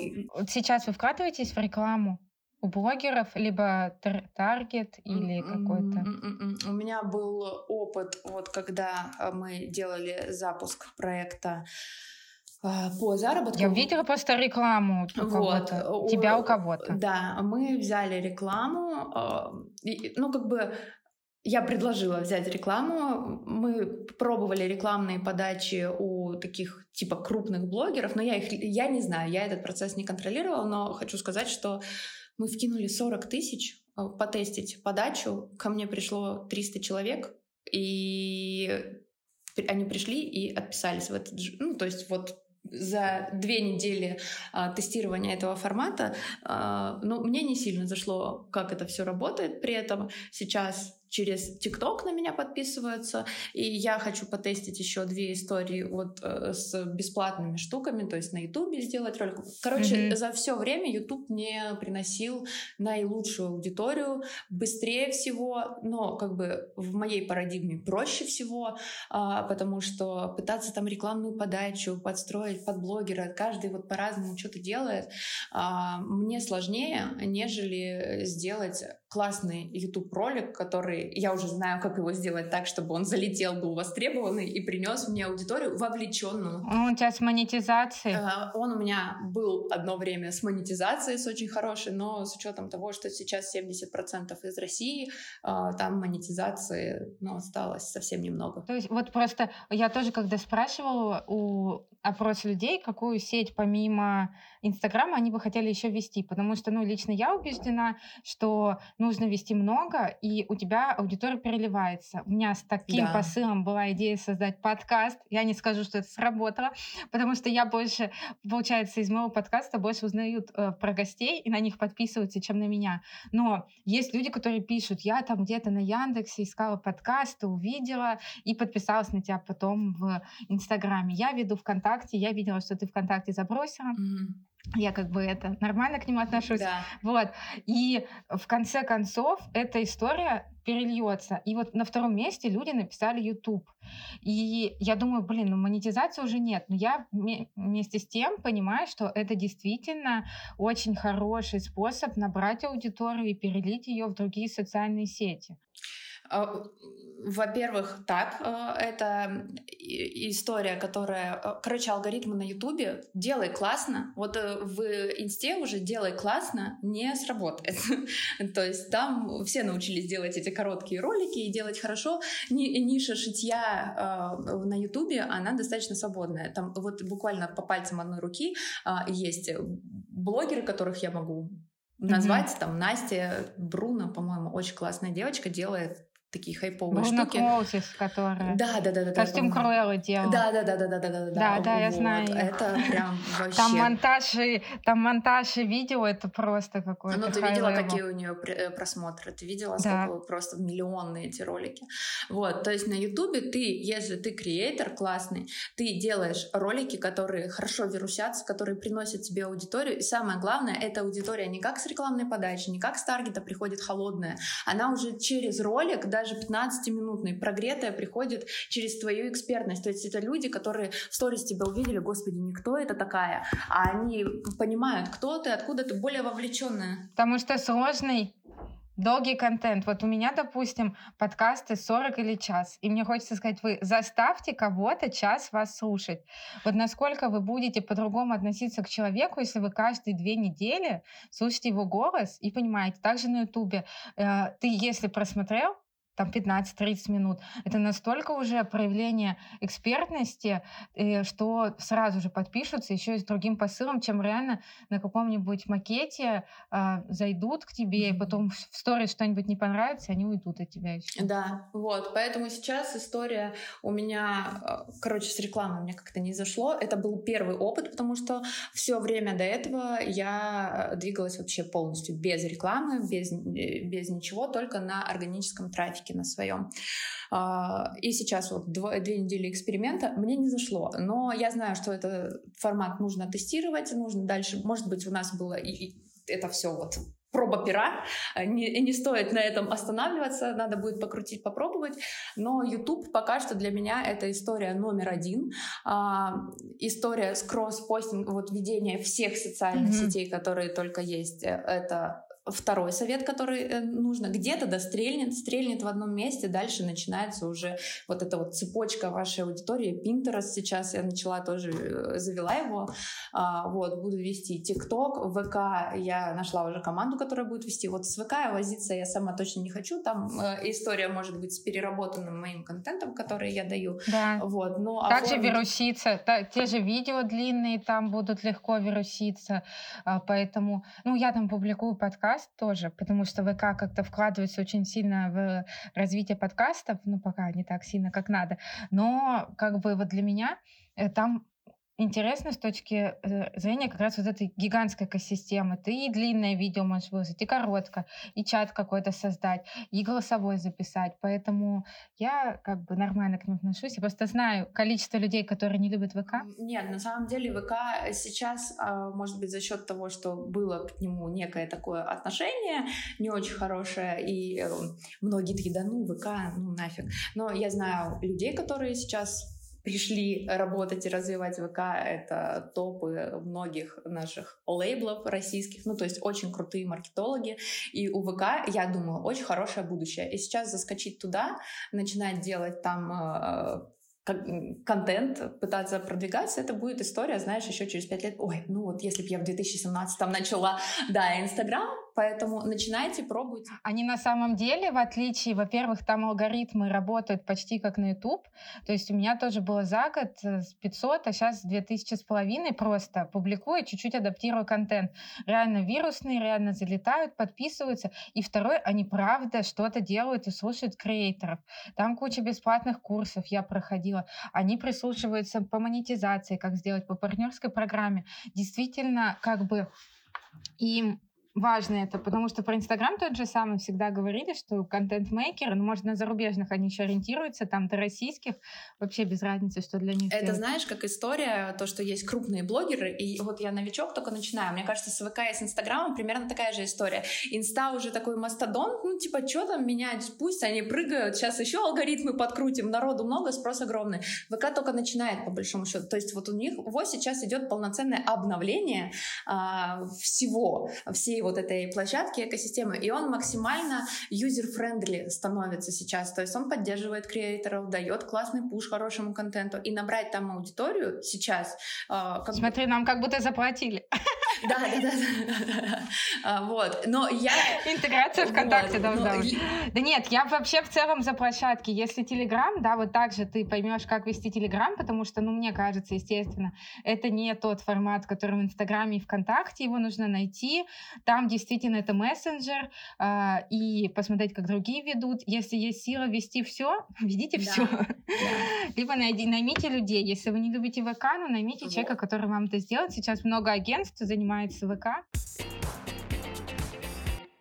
Сейчас вы вкладываетесь в рекламу? У блогеров, либо таргет или какой-то? У меня был опыт, вот когда э, мы делали запуск проекта э, по заработку. Я видела просто рекламу у вот. кого-то. Тебя у кого-то. Да, мы взяли рекламу, э, ну как бы я предложила взять рекламу. Мы пробовали рекламные подачи у таких типа крупных блогеров, но я их я не знаю, я этот процесс не контролировала, но хочу сказать, что мы вкинули 40 тысяч э, потестить подачу. Ко мне пришло 300 человек, и они пришли и отписались в этот... Ну, то есть вот за две недели а, тестирования этого формата, а, ну, мне не сильно зашло, как это все работает. При этом сейчас через ТикТок на меня подписываются, и я хочу потестить еще две истории вот э, с бесплатными штуками, то есть на Ютубе сделать ролик. Короче, mm-hmm. за все время Ютуб мне приносил наилучшую аудиторию, быстрее всего, но как бы в моей парадигме проще всего, а, потому что пытаться там рекламную подачу подстроить под блогера, каждый вот по-разному что-то делает, а, мне сложнее, нежели сделать классный YouTube ролик, который я уже знаю, как его сделать так, чтобы он залетел, был востребованный и принес мне аудиторию вовлеченную. Он у тебя с монетизацией? Uh, он у меня был одно время с монетизацией, с очень хорошей, но с учетом того, что сейчас 70% из России, uh, там монетизации ну, осталось совсем немного. То есть вот просто я тоже, когда спрашивала у опрос людей, какую сеть помимо Инстаграма они бы хотели еще вести, потому что, ну, лично я убеждена, что нужно вести много, и у тебя аудитория переливается. У меня с таким да. посылом была идея создать подкаст. Я не скажу, что это сработало, потому что я больше, получается, из моего подкаста больше узнают э, про гостей и на них подписываются, чем на меня. Но есть люди, которые пишут, я там где-то на Яндексе искала подкасты, увидела и подписалась на тебя потом в Инстаграме. Я веду ВКонтакте, я видела, что ты ВКонтакте забросила. Mm-hmm я как бы это нормально к нему отношусь. Да. Вот. И в конце концов эта история перельется. И вот на втором месте люди написали YouTube. И я думаю, блин, ну монетизации уже нет. Но я вместе с тем понимаю, что это действительно очень хороший способ набрать аудиторию и перелить ее в другие социальные сети. А, во-первых, так, э, это история, которая... Э, короче, алгоритмы на Ютубе «делай классно». Вот э, в Инсте уже «делай классно» не сработает. То есть там все научились делать эти короткие ролики и делать хорошо. Ниша шитья на Ютубе, она достаточно свободная. Там вот буквально по пальцам одной руки есть блогеры, которых я могу назвать, mm-hmm. там Настя Бруно, по-моему, очень классная девочка, делает такие хайповые Бруно штуки. Кроусис, которая... Да, да, да, да. Костюм да, Круэллы делал. Да, да, да, да, да, да, да. Да, да, я знаю. Это прям вообще... Там монтаж и, там монтаж и видео, это просто какое-то Ну, ты видела, какие у нее э, просмотры? Ты видела, да. сколько просто миллионные эти ролики? Вот, то есть на Ютубе ты, если ты креатор классный, ты делаешь ролики, которые хорошо вирусятся, которые приносят тебе аудиторию, и самое главное, эта аудитория не как с рекламной подачи, не как с таргета приходит холодная, она уже через ролик, да, даже 15-минутной, прогретая, приходит через твою экспертность. То есть это люди, которые в сторис тебя увидели, господи, никто это такая, а они понимают, кто ты, откуда ты, более вовлеченная. Потому что сложный долгий контент. Вот у меня, допустим, подкасты 40 или час. И мне хочется сказать, вы заставьте кого-то час вас слушать. Вот насколько вы будете по-другому относиться к человеку, если вы каждые две недели слушаете его голос и понимаете. Также на Ютубе э, ты, если просмотрел там 15-30 минут. Это настолько уже проявление экспертности, э, что сразу же подпишутся еще и с другим посылом, чем реально на каком-нибудь макете э, зайдут к тебе, и потом в сторис что-нибудь не понравится, они уйдут от тебя еще. Да, вот. Поэтому сейчас история у меня, э, короче, с рекламой мне как-то не зашло. Это был первый опыт, потому что все время до этого я э, двигалась вообще полностью без рекламы, без, без ничего, только на органическом трафике практике на своем. А, и сейчас вот две недели эксперимента мне не зашло, но я знаю, что этот формат нужно тестировать, нужно дальше, может быть, у нас было и это все вот проба пера, не, не стоит на этом останавливаться, надо будет покрутить, попробовать, но YouTube пока что для меня это история номер один, а, история с кросс-постинг, вот ведение всех социальных mm-hmm. сетей, которые только есть, э, это второй совет, который э, нужно. Где-то да стрельнет, стрельнет в одном месте, дальше начинается уже вот эта вот цепочка вашей аудитории. Pinterest сейчас я начала тоже, э, завела его, а, вот, буду вести TikTok, ВК я нашла уже команду, которая будет вести. Вот с ВК возиться я сама точно не хочу, там э, история может быть с переработанным моим контентом, который я даю. Да. Вот, но Также оформить... вируситься, та, те же видео длинные там будут легко вируситься, а, поэтому, ну, я там публикую подкаст, подкаст тоже, потому что ВК как-то вкладывается очень сильно в развитие подкастов, ну, пока не так сильно, как надо. Но как бы вот для меня э, там интересно с точки э, зрения как раз вот этой гигантской экосистемы. Ты и длинное видео можешь выложить, и короткое, и чат какой-то создать, и голосовой записать. Поэтому я как бы нормально к нему отношусь. Я просто знаю количество людей, которые не любят ВК. Нет, на самом деле ВК сейчас, а, может быть, за счет того, что было к нему некое такое отношение, не очень хорошее, и э, многие такие, да ну, ВК, ну нафиг. Но я знаю людей, которые сейчас пришли работать и развивать ВК, это топы многих наших лейблов российских, ну, то есть очень крутые маркетологи, и у ВК, я думаю, очень хорошее будущее. И сейчас заскочить туда, начинать делать там э, контент, пытаться продвигаться, это будет история, знаешь, еще через пять лет. Ой, ну вот если бы я в 2017 начала, да, Инстаграм, Поэтому начинайте, пробуйте. Они на самом деле, в отличие, во-первых, там алгоритмы работают почти как на YouTube. То есть у меня тоже было за год э, с 500, а сейчас 2000 с половиной просто публикую, чуть-чуть адаптирую контент. Реально вирусные, реально залетают, подписываются. И второй, они правда что-то делают и слушают креаторов. Там куча бесплатных курсов я проходила. Они прислушиваются по монетизации, как сделать по партнерской программе. Действительно, как бы им важно это, потому что про Инстаграм тот же самый всегда говорили, что контент-мейкеры, ну, может, на зарубежных они еще ориентируются, там, до российских, вообще без разницы, что для них Это, делать. знаешь, как история, то, что есть крупные блогеры, и вот я новичок только начинаю, мне кажется, с ВК и с Инстаграмом примерно такая же история. Инста уже такой мастодон, ну, типа, что там менять, пусть они прыгают, сейчас еще алгоритмы подкрутим, народу много, спрос огромный. ВК только начинает, по большому счету, то есть вот у них, вот сейчас идет полноценное обновление а, всего, всей вот этой площадки, экосистемы, и он максимально user-friendly становится сейчас, то есть он поддерживает креаторов, дает классный push хорошему контенту, и набрать там аудиторию сейчас... Э, как Смотри, нам как будто заплатили. Да, да, да. А, вот. Но я... Интеграция ВКонтакте должна быть. Да нет, я вообще в целом за площадки. Если Телеграм, да, вот так же ты поймешь, как вести Телеграм, потому что, ну, мне кажется, естественно, это не тот формат, который в Инстаграме и ВКонтакте, его нужно найти. Там действительно это мессенджер, а, и посмотреть, как другие ведут. Если есть сила вести все, ведите да. все. Да. Либо найди, наймите людей. Если вы не любите ВК, ну, наймите вот. человека, который вам это сделает. Сейчас много агентств занимаются занимается ВК.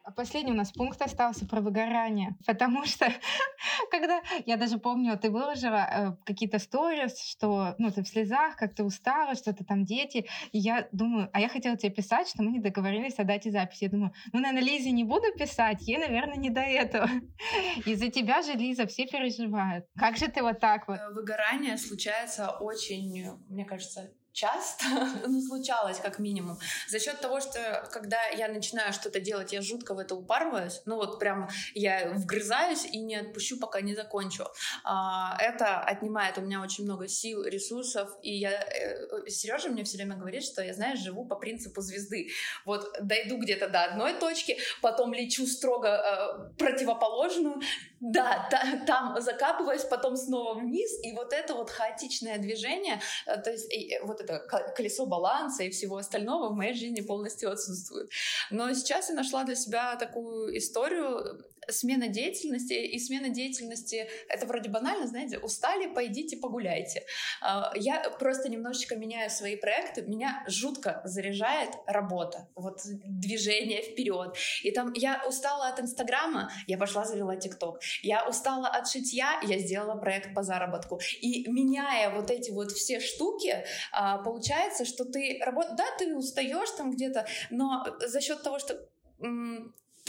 А последний у нас пункт остался про выгорание, потому что когда я даже помню, ты выложила э, какие-то сторис, что ну ты в слезах, как ты устала, что-то там дети, и я думаю, а я хотела тебе писать, что мы не договорились о дате записи. Я думаю, ну, наверное, Лизе не буду писать, ей, наверное, не до этого. Из-за тебя же, Лиза, все переживают. Как же ты вот так вот? Э, выгорание случается очень, мне кажется, часто, ну, случалось как минимум, за счет того, что когда я начинаю что-то делать, я жутко в это упарываюсь, ну вот прям я вгрызаюсь и не отпущу, пока не закончу. А, это отнимает у меня очень много сил, ресурсов, и я, э, Сережа мне все время говорит, что я, знаешь, живу по принципу звезды. Вот дойду где-то до одной точки, потом лечу строго э, противоположную, да, та, там закапываюсь, потом снова вниз, и вот это вот хаотичное движение, э, то есть вот вот это колесо баланса и всего остального в моей жизни полностью отсутствует. Но сейчас я нашла для себя такую историю смена деятельности, и смена деятельности, это вроде банально, знаете, устали, пойдите погуляйте. А, я просто немножечко меняю свои проекты, меня жутко заряжает работа, вот движение вперед. И там я устала от Инстаграма, я пошла завела ТикТок. Я устала от шитья, я сделала проект по заработку. И меняя вот эти вот все штуки, а, получается, что ты работаешь, да, ты устаешь там где-то, но за счет того, что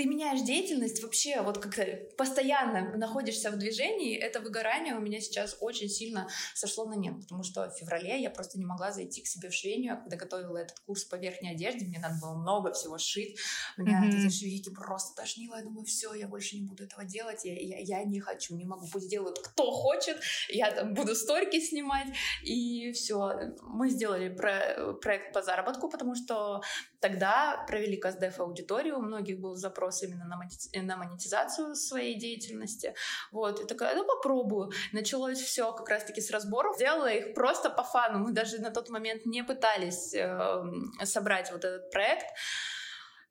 ты меняешь деятельность вообще, вот как-то постоянно находишься в движении, это выгорание у меня сейчас очень сильно сошло на нет, потому что в феврале я просто не могла зайти к себе в швейню, когда готовила этот курс по верхней одежде, мне надо было много всего сшить, меня mm-hmm. эти швейки просто тошнило, я думаю, все, я больше не буду этого делать, я, я, я не хочу, не могу, пусть делают кто хочет, я там буду сторики снимать, и все, мы сделали про, проект по заработку, потому что тогда провели КСДФ аудиторию, у многих был запрос именно на, монетизацию, своей деятельности. Вот, и такая, ну попробую. Началось все как раз-таки с разборов. Сделала их просто по фану. Мы даже на тот момент не пытались э, собрать вот этот проект.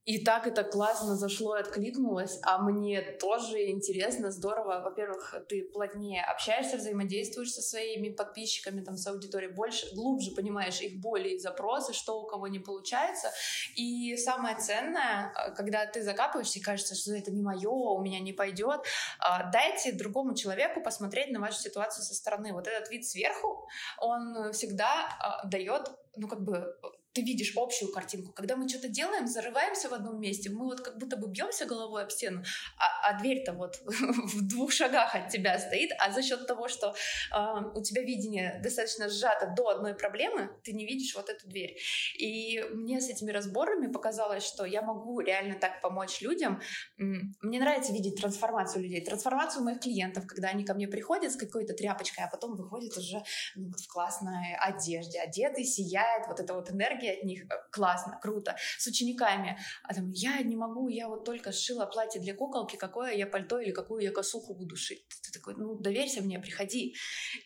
И так это классно зашло и откликнулось, а мне тоже интересно, здорово. Во-первых, ты плотнее общаешься, взаимодействуешь со своими подписчиками, там, с аудиторией, больше, глубже понимаешь их боли и запросы, что у кого не получается. И самое ценное, э, когда ты закапываешься и кажется, что это не мое, у меня не пойдет, а, дайте другому человеку посмотреть на вашу ситуацию со стороны. Вот этот вид сверху, он всегда а, дает ну, как бы ты видишь общую картинку. Когда мы что-то делаем, зарываемся в одном месте, мы вот как будто бы бьемся головой об стену, а, а дверь-то вот в двух шагах от тебя стоит, а за счет того, что э, у тебя видение достаточно сжато до одной проблемы, ты не видишь вот эту дверь. И мне с этими разборами показалось, что я могу реально так помочь людям. Мне нравится видеть трансформацию людей, трансформацию моих клиентов, когда они ко мне приходят с какой-то тряпочкой, а потом выходят уже ну, в классной одежде, одетый, сияет, вот эта вот энергия энергия от них, э, классно, круто. С учениками, а там, я не могу, я вот только сшила платье для куколки, какое я пальто или какую я косуху буду шить. Ты такой, ну, доверься мне, приходи.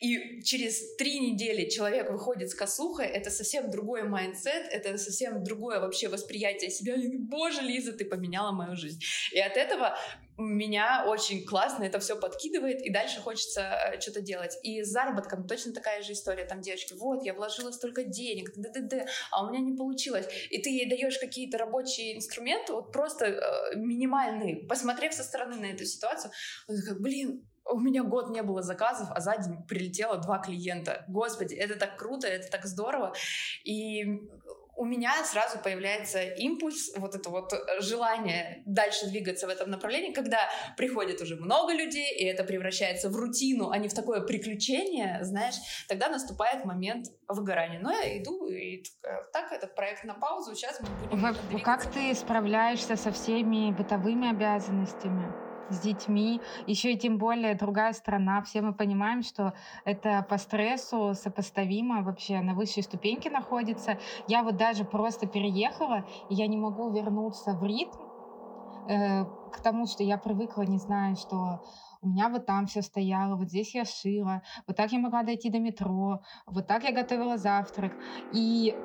И через три недели человек выходит с косухой, это совсем другой mindset, это совсем другое вообще восприятие себя. Боже, Лиза, ты поменяла мою жизнь. И от этого меня очень классно это все подкидывает, и дальше хочется э, что-то делать. И с заработком точно такая же история. Там девочки, вот, я вложила столько денег, д -д -д, а у меня не получилось. И ты ей даешь какие-то рабочие инструменты, вот просто э, минимальные, посмотрев со стороны на эту ситуацию, он такой, блин, у меня год не было заказов, а за день прилетело два клиента. Господи, это так круто, это так здорово. И у меня сразу появляется импульс, вот это вот э, желание дальше двигаться в этом направлении, когда приходит уже много людей, и это превращается в рутину, а не в такое приключение, знаешь, тогда наступает момент выгорания. Но я иду, и так этот проект на паузу, сейчас мы будем... Как ты справляешься со всеми бытовыми обязанностями? С детьми, еще и тем более другая страна. Все мы понимаем, что это по стрессу сопоставимо вообще на высшей ступеньке находится. Я вот даже просто переехала, и я не могу вернуться в ритм э, к тому, что я привыкла, не знаю, что у меня вот там все стояло, вот здесь я шила, вот так я могла дойти до метро, вот так я готовила завтрак. И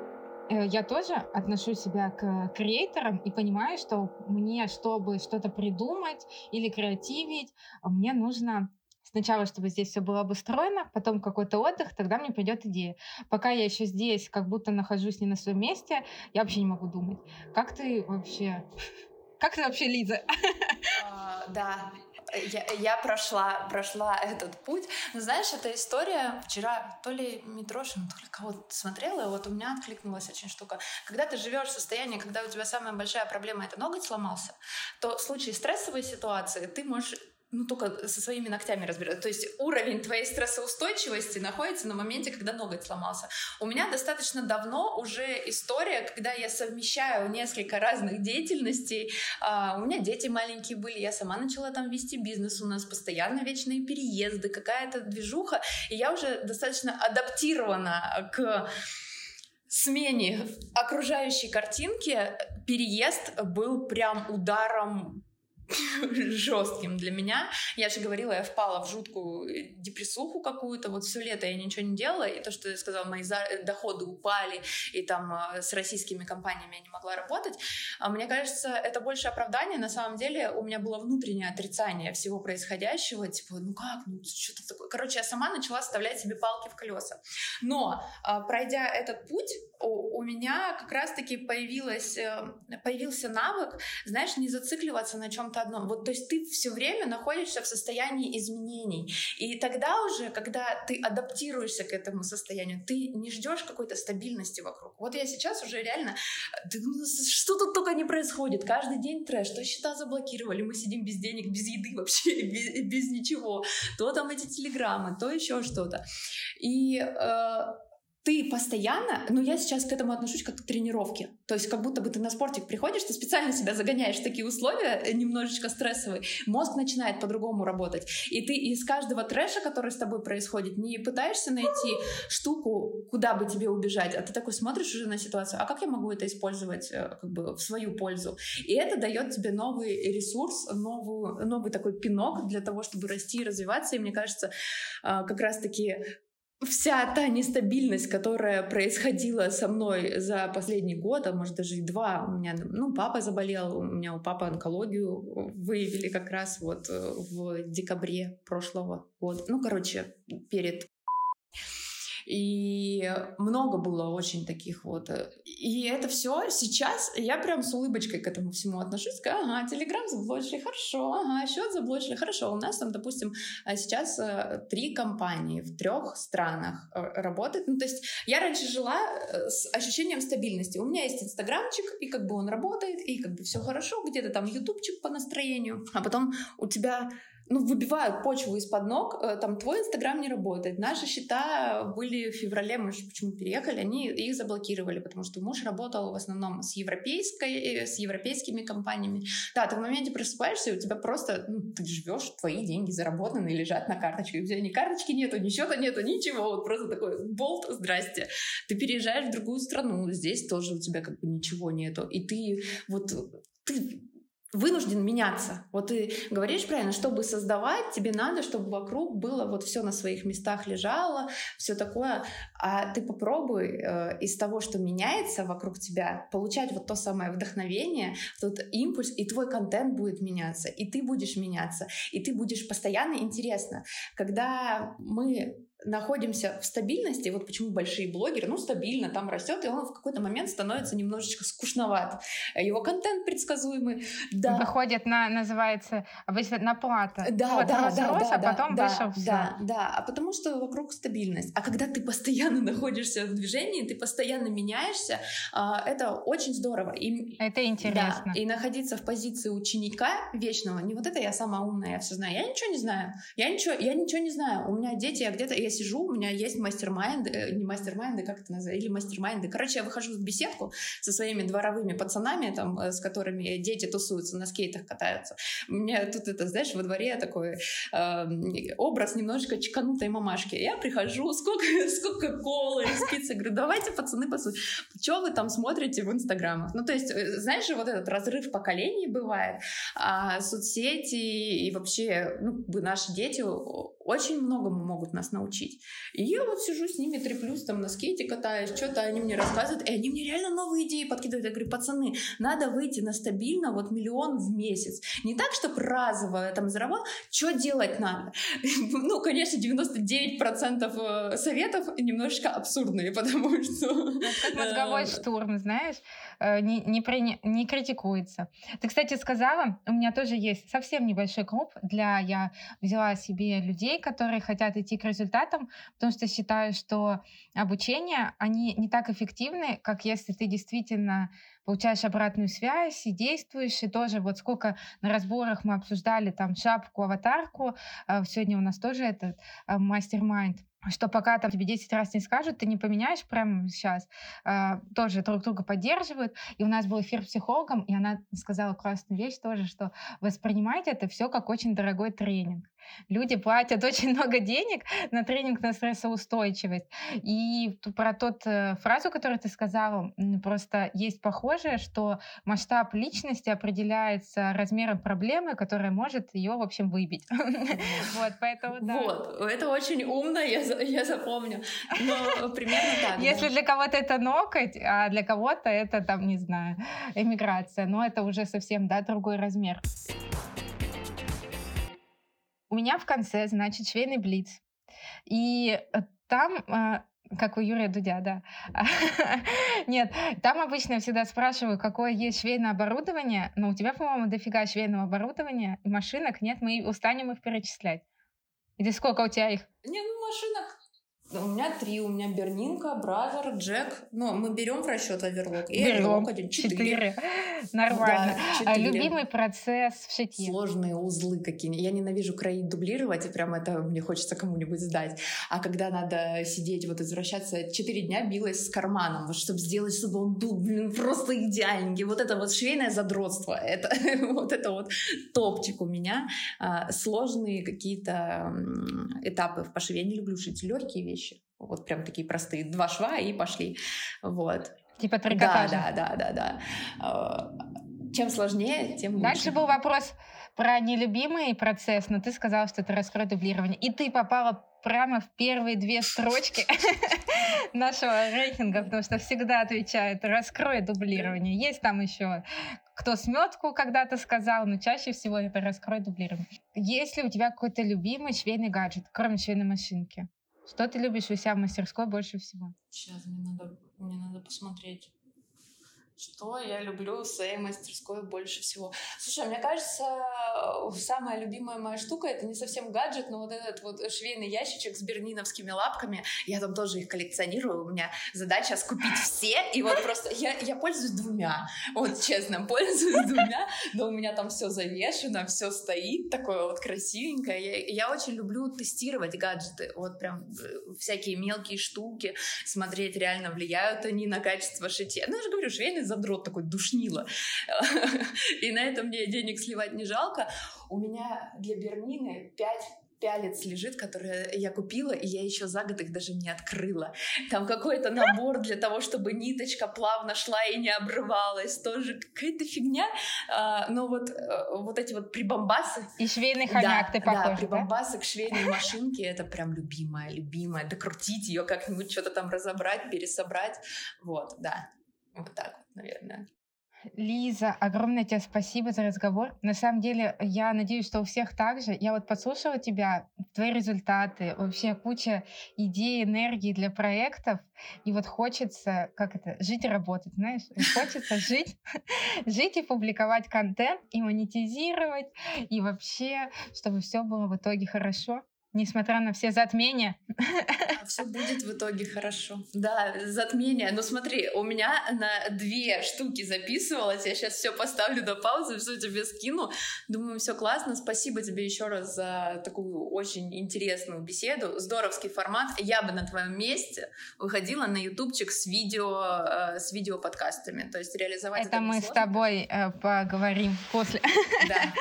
я тоже отношу себя к креаторам и понимаю, что мне, чтобы что-то придумать или креативить, мне нужно сначала, чтобы здесь все было обустроено, потом какой-то отдых, тогда мне придет идея. Пока я еще здесь, как будто нахожусь не на своем месте, я вообще не могу думать. Как ты вообще? Как ты вообще, Лиза? А, да, я, я прошла, прошла этот путь. Но знаешь, эта история вчера то ли Митрошин, то ли кого-то смотрела, и вот у меня откликнулась очень штука. Когда ты живешь в состоянии, когда у тебя самая большая проблема это ноготь сломался, то в случае стрессовой ситуации ты можешь ну, только со своими ногтями разбираться. То есть уровень твоей стрессоустойчивости находится на моменте, когда ноготь сломался. У меня достаточно давно уже история, когда я совмещаю несколько разных деятельностей. Uh, у меня дети маленькие были, я сама начала там вести бизнес, у нас постоянно вечные переезды, какая-то движуха, и я уже достаточно адаптирована к смене окружающей картинки переезд был прям ударом жестким для меня. Я же говорила, я впала в жуткую э, депрессуху какую-то. Вот все лето я ничего не делала. И то, что я сказала, мои э, доходы упали, и там э, с российскими компаниями я не могла работать. А мне кажется, это больше оправдание. На самом деле у меня было внутреннее отрицание всего происходящего. Типа, ну как, ну что-то такое. Короче, я сама начала вставлять себе палки в колеса. Но а, пройдя этот путь, у, меня как раз-таки появилась, появился навык, знаешь, не зацикливаться на чем-то чем одном. Вот, то есть ты все время находишься в состоянии изменений. И тогда уже, когда ты адаптируешься к этому состоянию, ты не ждешь какой-то стабильности вокруг. Вот я сейчас уже реально... Ну, что тут только не происходит? Каждый день трэш. То счета заблокировали, мы сидим без денег, без еды вообще, без, без ничего. То там эти телеграммы, то еще что-то. И э, ты постоянно, ну я сейчас к этому отношусь как к тренировке, то есть как будто бы ты на спортик приходишь, ты специально себя загоняешь в такие условия э, немножечко стрессовые, мозг начинает по-другому работать, и ты из каждого трэша, который с тобой происходит, не пытаешься найти штуку, куда бы тебе убежать, а ты такой смотришь уже на ситуацию, а как я могу это использовать э, как бы в свою пользу, и это дает тебе новый ресурс, новую, новый такой пинок для того, чтобы расти и развиваться, и мне кажется, э, как раз-таки вся та нестабильность, которая происходила со мной за последний год, а может даже и два, у меня, ну, папа заболел, у меня у папы онкологию выявили как раз вот э, в декабре прошлого года. Ну, короче, перед и много было очень таких вот. Э, и это все сейчас я прям с улыбочкой к этому всему отношусь. Ага, Телеграм заблочили, хорошо. Ага, счет заблочили, хорошо. У нас там, допустим, э, сейчас э, три компании в трех странах работают. Ну, то есть я раньше жила с ощущением стабильности. У меня есть инстаграмчик, и как бы он работает, и как бы все хорошо. Где-то там ютубчик по настроению. А потом у тебя ну, выбивают почву из-под ног, э, там, твой Инстаграм не работает. Наши счета были в феврале, мы же почему переехали, они их заблокировали, потому что муж работал в основном с европейской, э, с европейскими компаниями. Да, ты в моменте просыпаешься, и у тебя просто, ну, ты живешь, твои деньги заработаны, лежат на карточке. У тебя ни карточки нету, ни счета нету, ничего. Вот просто такой болт, здрасте. Ты переезжаешь в другую страну, здесь тоже у тебя как бы ничего нету. И ты вот ты вынужден меняться. Вот ты говоришь правильно, чтобы создавать, тебе надо, чтобы вокруг было вот все на своих местах лежало, все такое. А ты попробуй э, из того, что меняется вокруг тебя, получать вот то самое вдохновение, тот импульс, и твой контент будет меняться, и ты будешь меняться, и ты будешь постоянно интересно. Когда мы находимся в стабильности, вот почему большие блогеры, ну, стабильно там растет, и он в какой-то момент становится немножечко скучноват. Его контент предсказуемый, да. Выходит на, называется, обычно на плата. Да, вот да, да, рос, да, а потом да, вышел да, да, да, а потому что вокруг стабильность. А когда ты постоянно находишься в движении, ты постоянно меняешься, а, это очень здорово. И, это интересно. Да, и находиться в позиции ученика вечного, не вот это я самая умная, я все знаю. Я ничего не знаю. Я ничего, я ничего не знаю. У меня дети, я где-то, я сижу, у меня есть мастер-майнд, э, не мастер-майнды, как это называется, или мастер-майнды. Короче, я выхожу в беседку со своими дворовыми пацанами, там, э, с которыми дети тусуются, на скейтах катаются. У меня тут это, знаешь, во дворе такой э, образ немножечко чеканутой мамашки. Я прихожу, сколько, сколько колы из пиццы, говорю, давайте, пацаны, пацаны, что вы там смотрите в инстаграмах? Ну, то есть, э, знаешь, вот этот разрыв поколений бывает, а соцсети и вообще, ну, наши дети очень многому могут нас научить. И я вот сижу с ними, треплюсь там на скейте катаюсь, что-то они мне рассказывают, и они мне реально новые идеи подкидывают. Я говорю, пацаны, надо выйти на стабильно вот миллион в месяц. Не так, чтобы разово там заработал, что делать надо? Ну, конечно, 99% э, советов немножечко абсурдные, потому что... как мозговой штурм, знаешь, э, не, не, при, не критикуется. Ты, кстати, сказала, у меня тоже есть совсем небольшой клуб для... Я взяла себе людей, которые хотят идти к результатам, потому что считаю, что обучение, они не так эффективны, как если ты действительно получаешь обратную связь и действуешь, и тоже вот сколько на разборах мы обсуждали там шапку, аватарку, а, сегодня у нас тоже этот а, мастер-майнд, что пока там тебе 10 раз не скажут, ты не поменяешь прямо сейчас. Э, тоже друг друга поддерживают. И у нас был эфир с психологом, и она сказала классную вещь тоже, что воспринимайте это все как очень дорогой тренинг. Люди платят очень много денег на тренинг на стрессоустойчивость. И про тот э, фразу, которую ты сказала, просто есть похожее, что масштаб личности определяется размером проблемы, которая может ее, в общем, выбить. Вот, поэтому да. Вот, это очень умно, я, я запомню. Но примерно так. Если для кого-то это ноготь, а для кого-то это, там, не знаю, эмиграция, но это уже совсем, да, другой размер. У меня в конце, значит, швейный блиц. И э, там э, как у Юрия Дудя, да. Нет, там обычно я всегда спрашиваю, какое есть швейное оборудование, но у тебя, по-моему, дофига швейного оборудования и машинок нет, мы устанем их перечислять. Или сколько у тебя их? Не, ну машинок у меня три. У меня Бернинка, Brother, Jack. Но мы берем в расчет оверлок. И берем. один. Четыре. Нормально. Да, а любимый процесс в шитье? Сложные узлы какие-нибудь. Я ненавижу кроить, дублировать, и прям это мне хочется кому-нибудь сдать. А когда надо сидеть, вот извращаться, четыре дня билась с карманом, вот, чтобы сделать, чтобы он был, блин, просто идеальненький. Вот это вот швейное задротство. Это, вот это вот топчик у меня. А, сложные какие-то этапы в пошиве. Я не люблю шить легкие вещи. Вот прям такие простые. Два шва и пошли. Вот. Типа трикотажа. Да, да, да, да, да. Чем сложнее, тем лучше. Дальше был вопрос про нелюбимый процесс, но ты сказала, что это раскрой дублирование. И ты попала прямо в первые две строчки нашего рейтинга, потому что всегда отвечает раскрой дублирование. Есть там еще кто сметку когда-то сказал, но чаще всего это раскрой дублирование. Есть ли у тебя какой-то любимый швейный гаджет, кроме швейной машинки? Что ты любишь у себя в мастерской больше всего? Сейчас мне надо, мне надо посмотреть. Что я люблю в своей мастерской больше всего? Слушай, мне кажется, самая любимая моя штука — это не совсем гаджет, но вот этот вот швейный ящичек с берниновскими лапками. Я там тоже их коллекционирую. У меня задача скупить все, и вот просто я, я пользуюсь двумя. Вот честно, пользуюсь двумя, но у меня там все завешено, все стоит такое вот красивенькое. Я, я очень люблю тестировать гаджеты. Вот прям э, всякие мелкие штуки, смотреть, реально влияют они на качество шитья. Ну, я же говорю, швейный задрот такой душнило. И на этом мне денег сливать не жалко. У меня для Бернины 5 пялец лежит, который я купила, и я еще за год их даже не открыла. Там какой-то набор для того, чтобы ниточка плавно шла и не обрывалась. Тоже какая-то фигня. А, но вот, э, вот эти вот прибамбасы... И швейный хомяк да, ты похож, да? прибамбасы да? к швейной машинке — это прям любимая, любимая. Докрутить ее как-нибудь, что-то там разобрать, пересобрать. Вот, да. Вот так вот, наверное. Лиза, огромное тебе спасибо за разговор. На самом деле, я надеюсь, что у всех так же. Я вот послушала тебя, твои результаты, вообще куча идей, энергии для проектов. И вот хочется, как это, жить и работать, знаешь? Хочется жить, жить и публиковать контент, и монетизировать, и вообще, чтобы все было в итоге хорошо несмотря на все затмения. А все будет в итоге хорошо. Да, затмение. Но смотри, у меня на две штуки записывалось. Я сейчас все поставлю на паузу, все тебе скину. Думаю, все классно. Спасибо тебе еще раз за такую очень интересную беседу. Здоровский формат. Я бы на твоем месте выходила на ютубчик с видео, э, с видео подкастами. То есть реализовать это, это мы сложно. с тобой э, поговорим после. Да.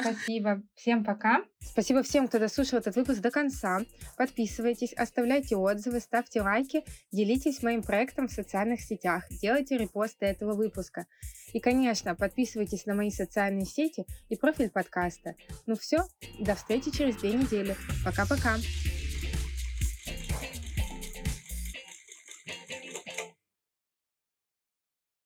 Спасибо. Всем пока. Спасибо всем, кто дослушал этот выпуск до конца. Подписывайтесь, оставляйте отзывы, ставьте лайки, делитесь моим проектом в социальных сетях, делайте репосты этого выпуска. И, конечно, подписывайтесь на мои социальные сети и профиль подкаста. Ну все, до встречи через две недели. Пока-пока.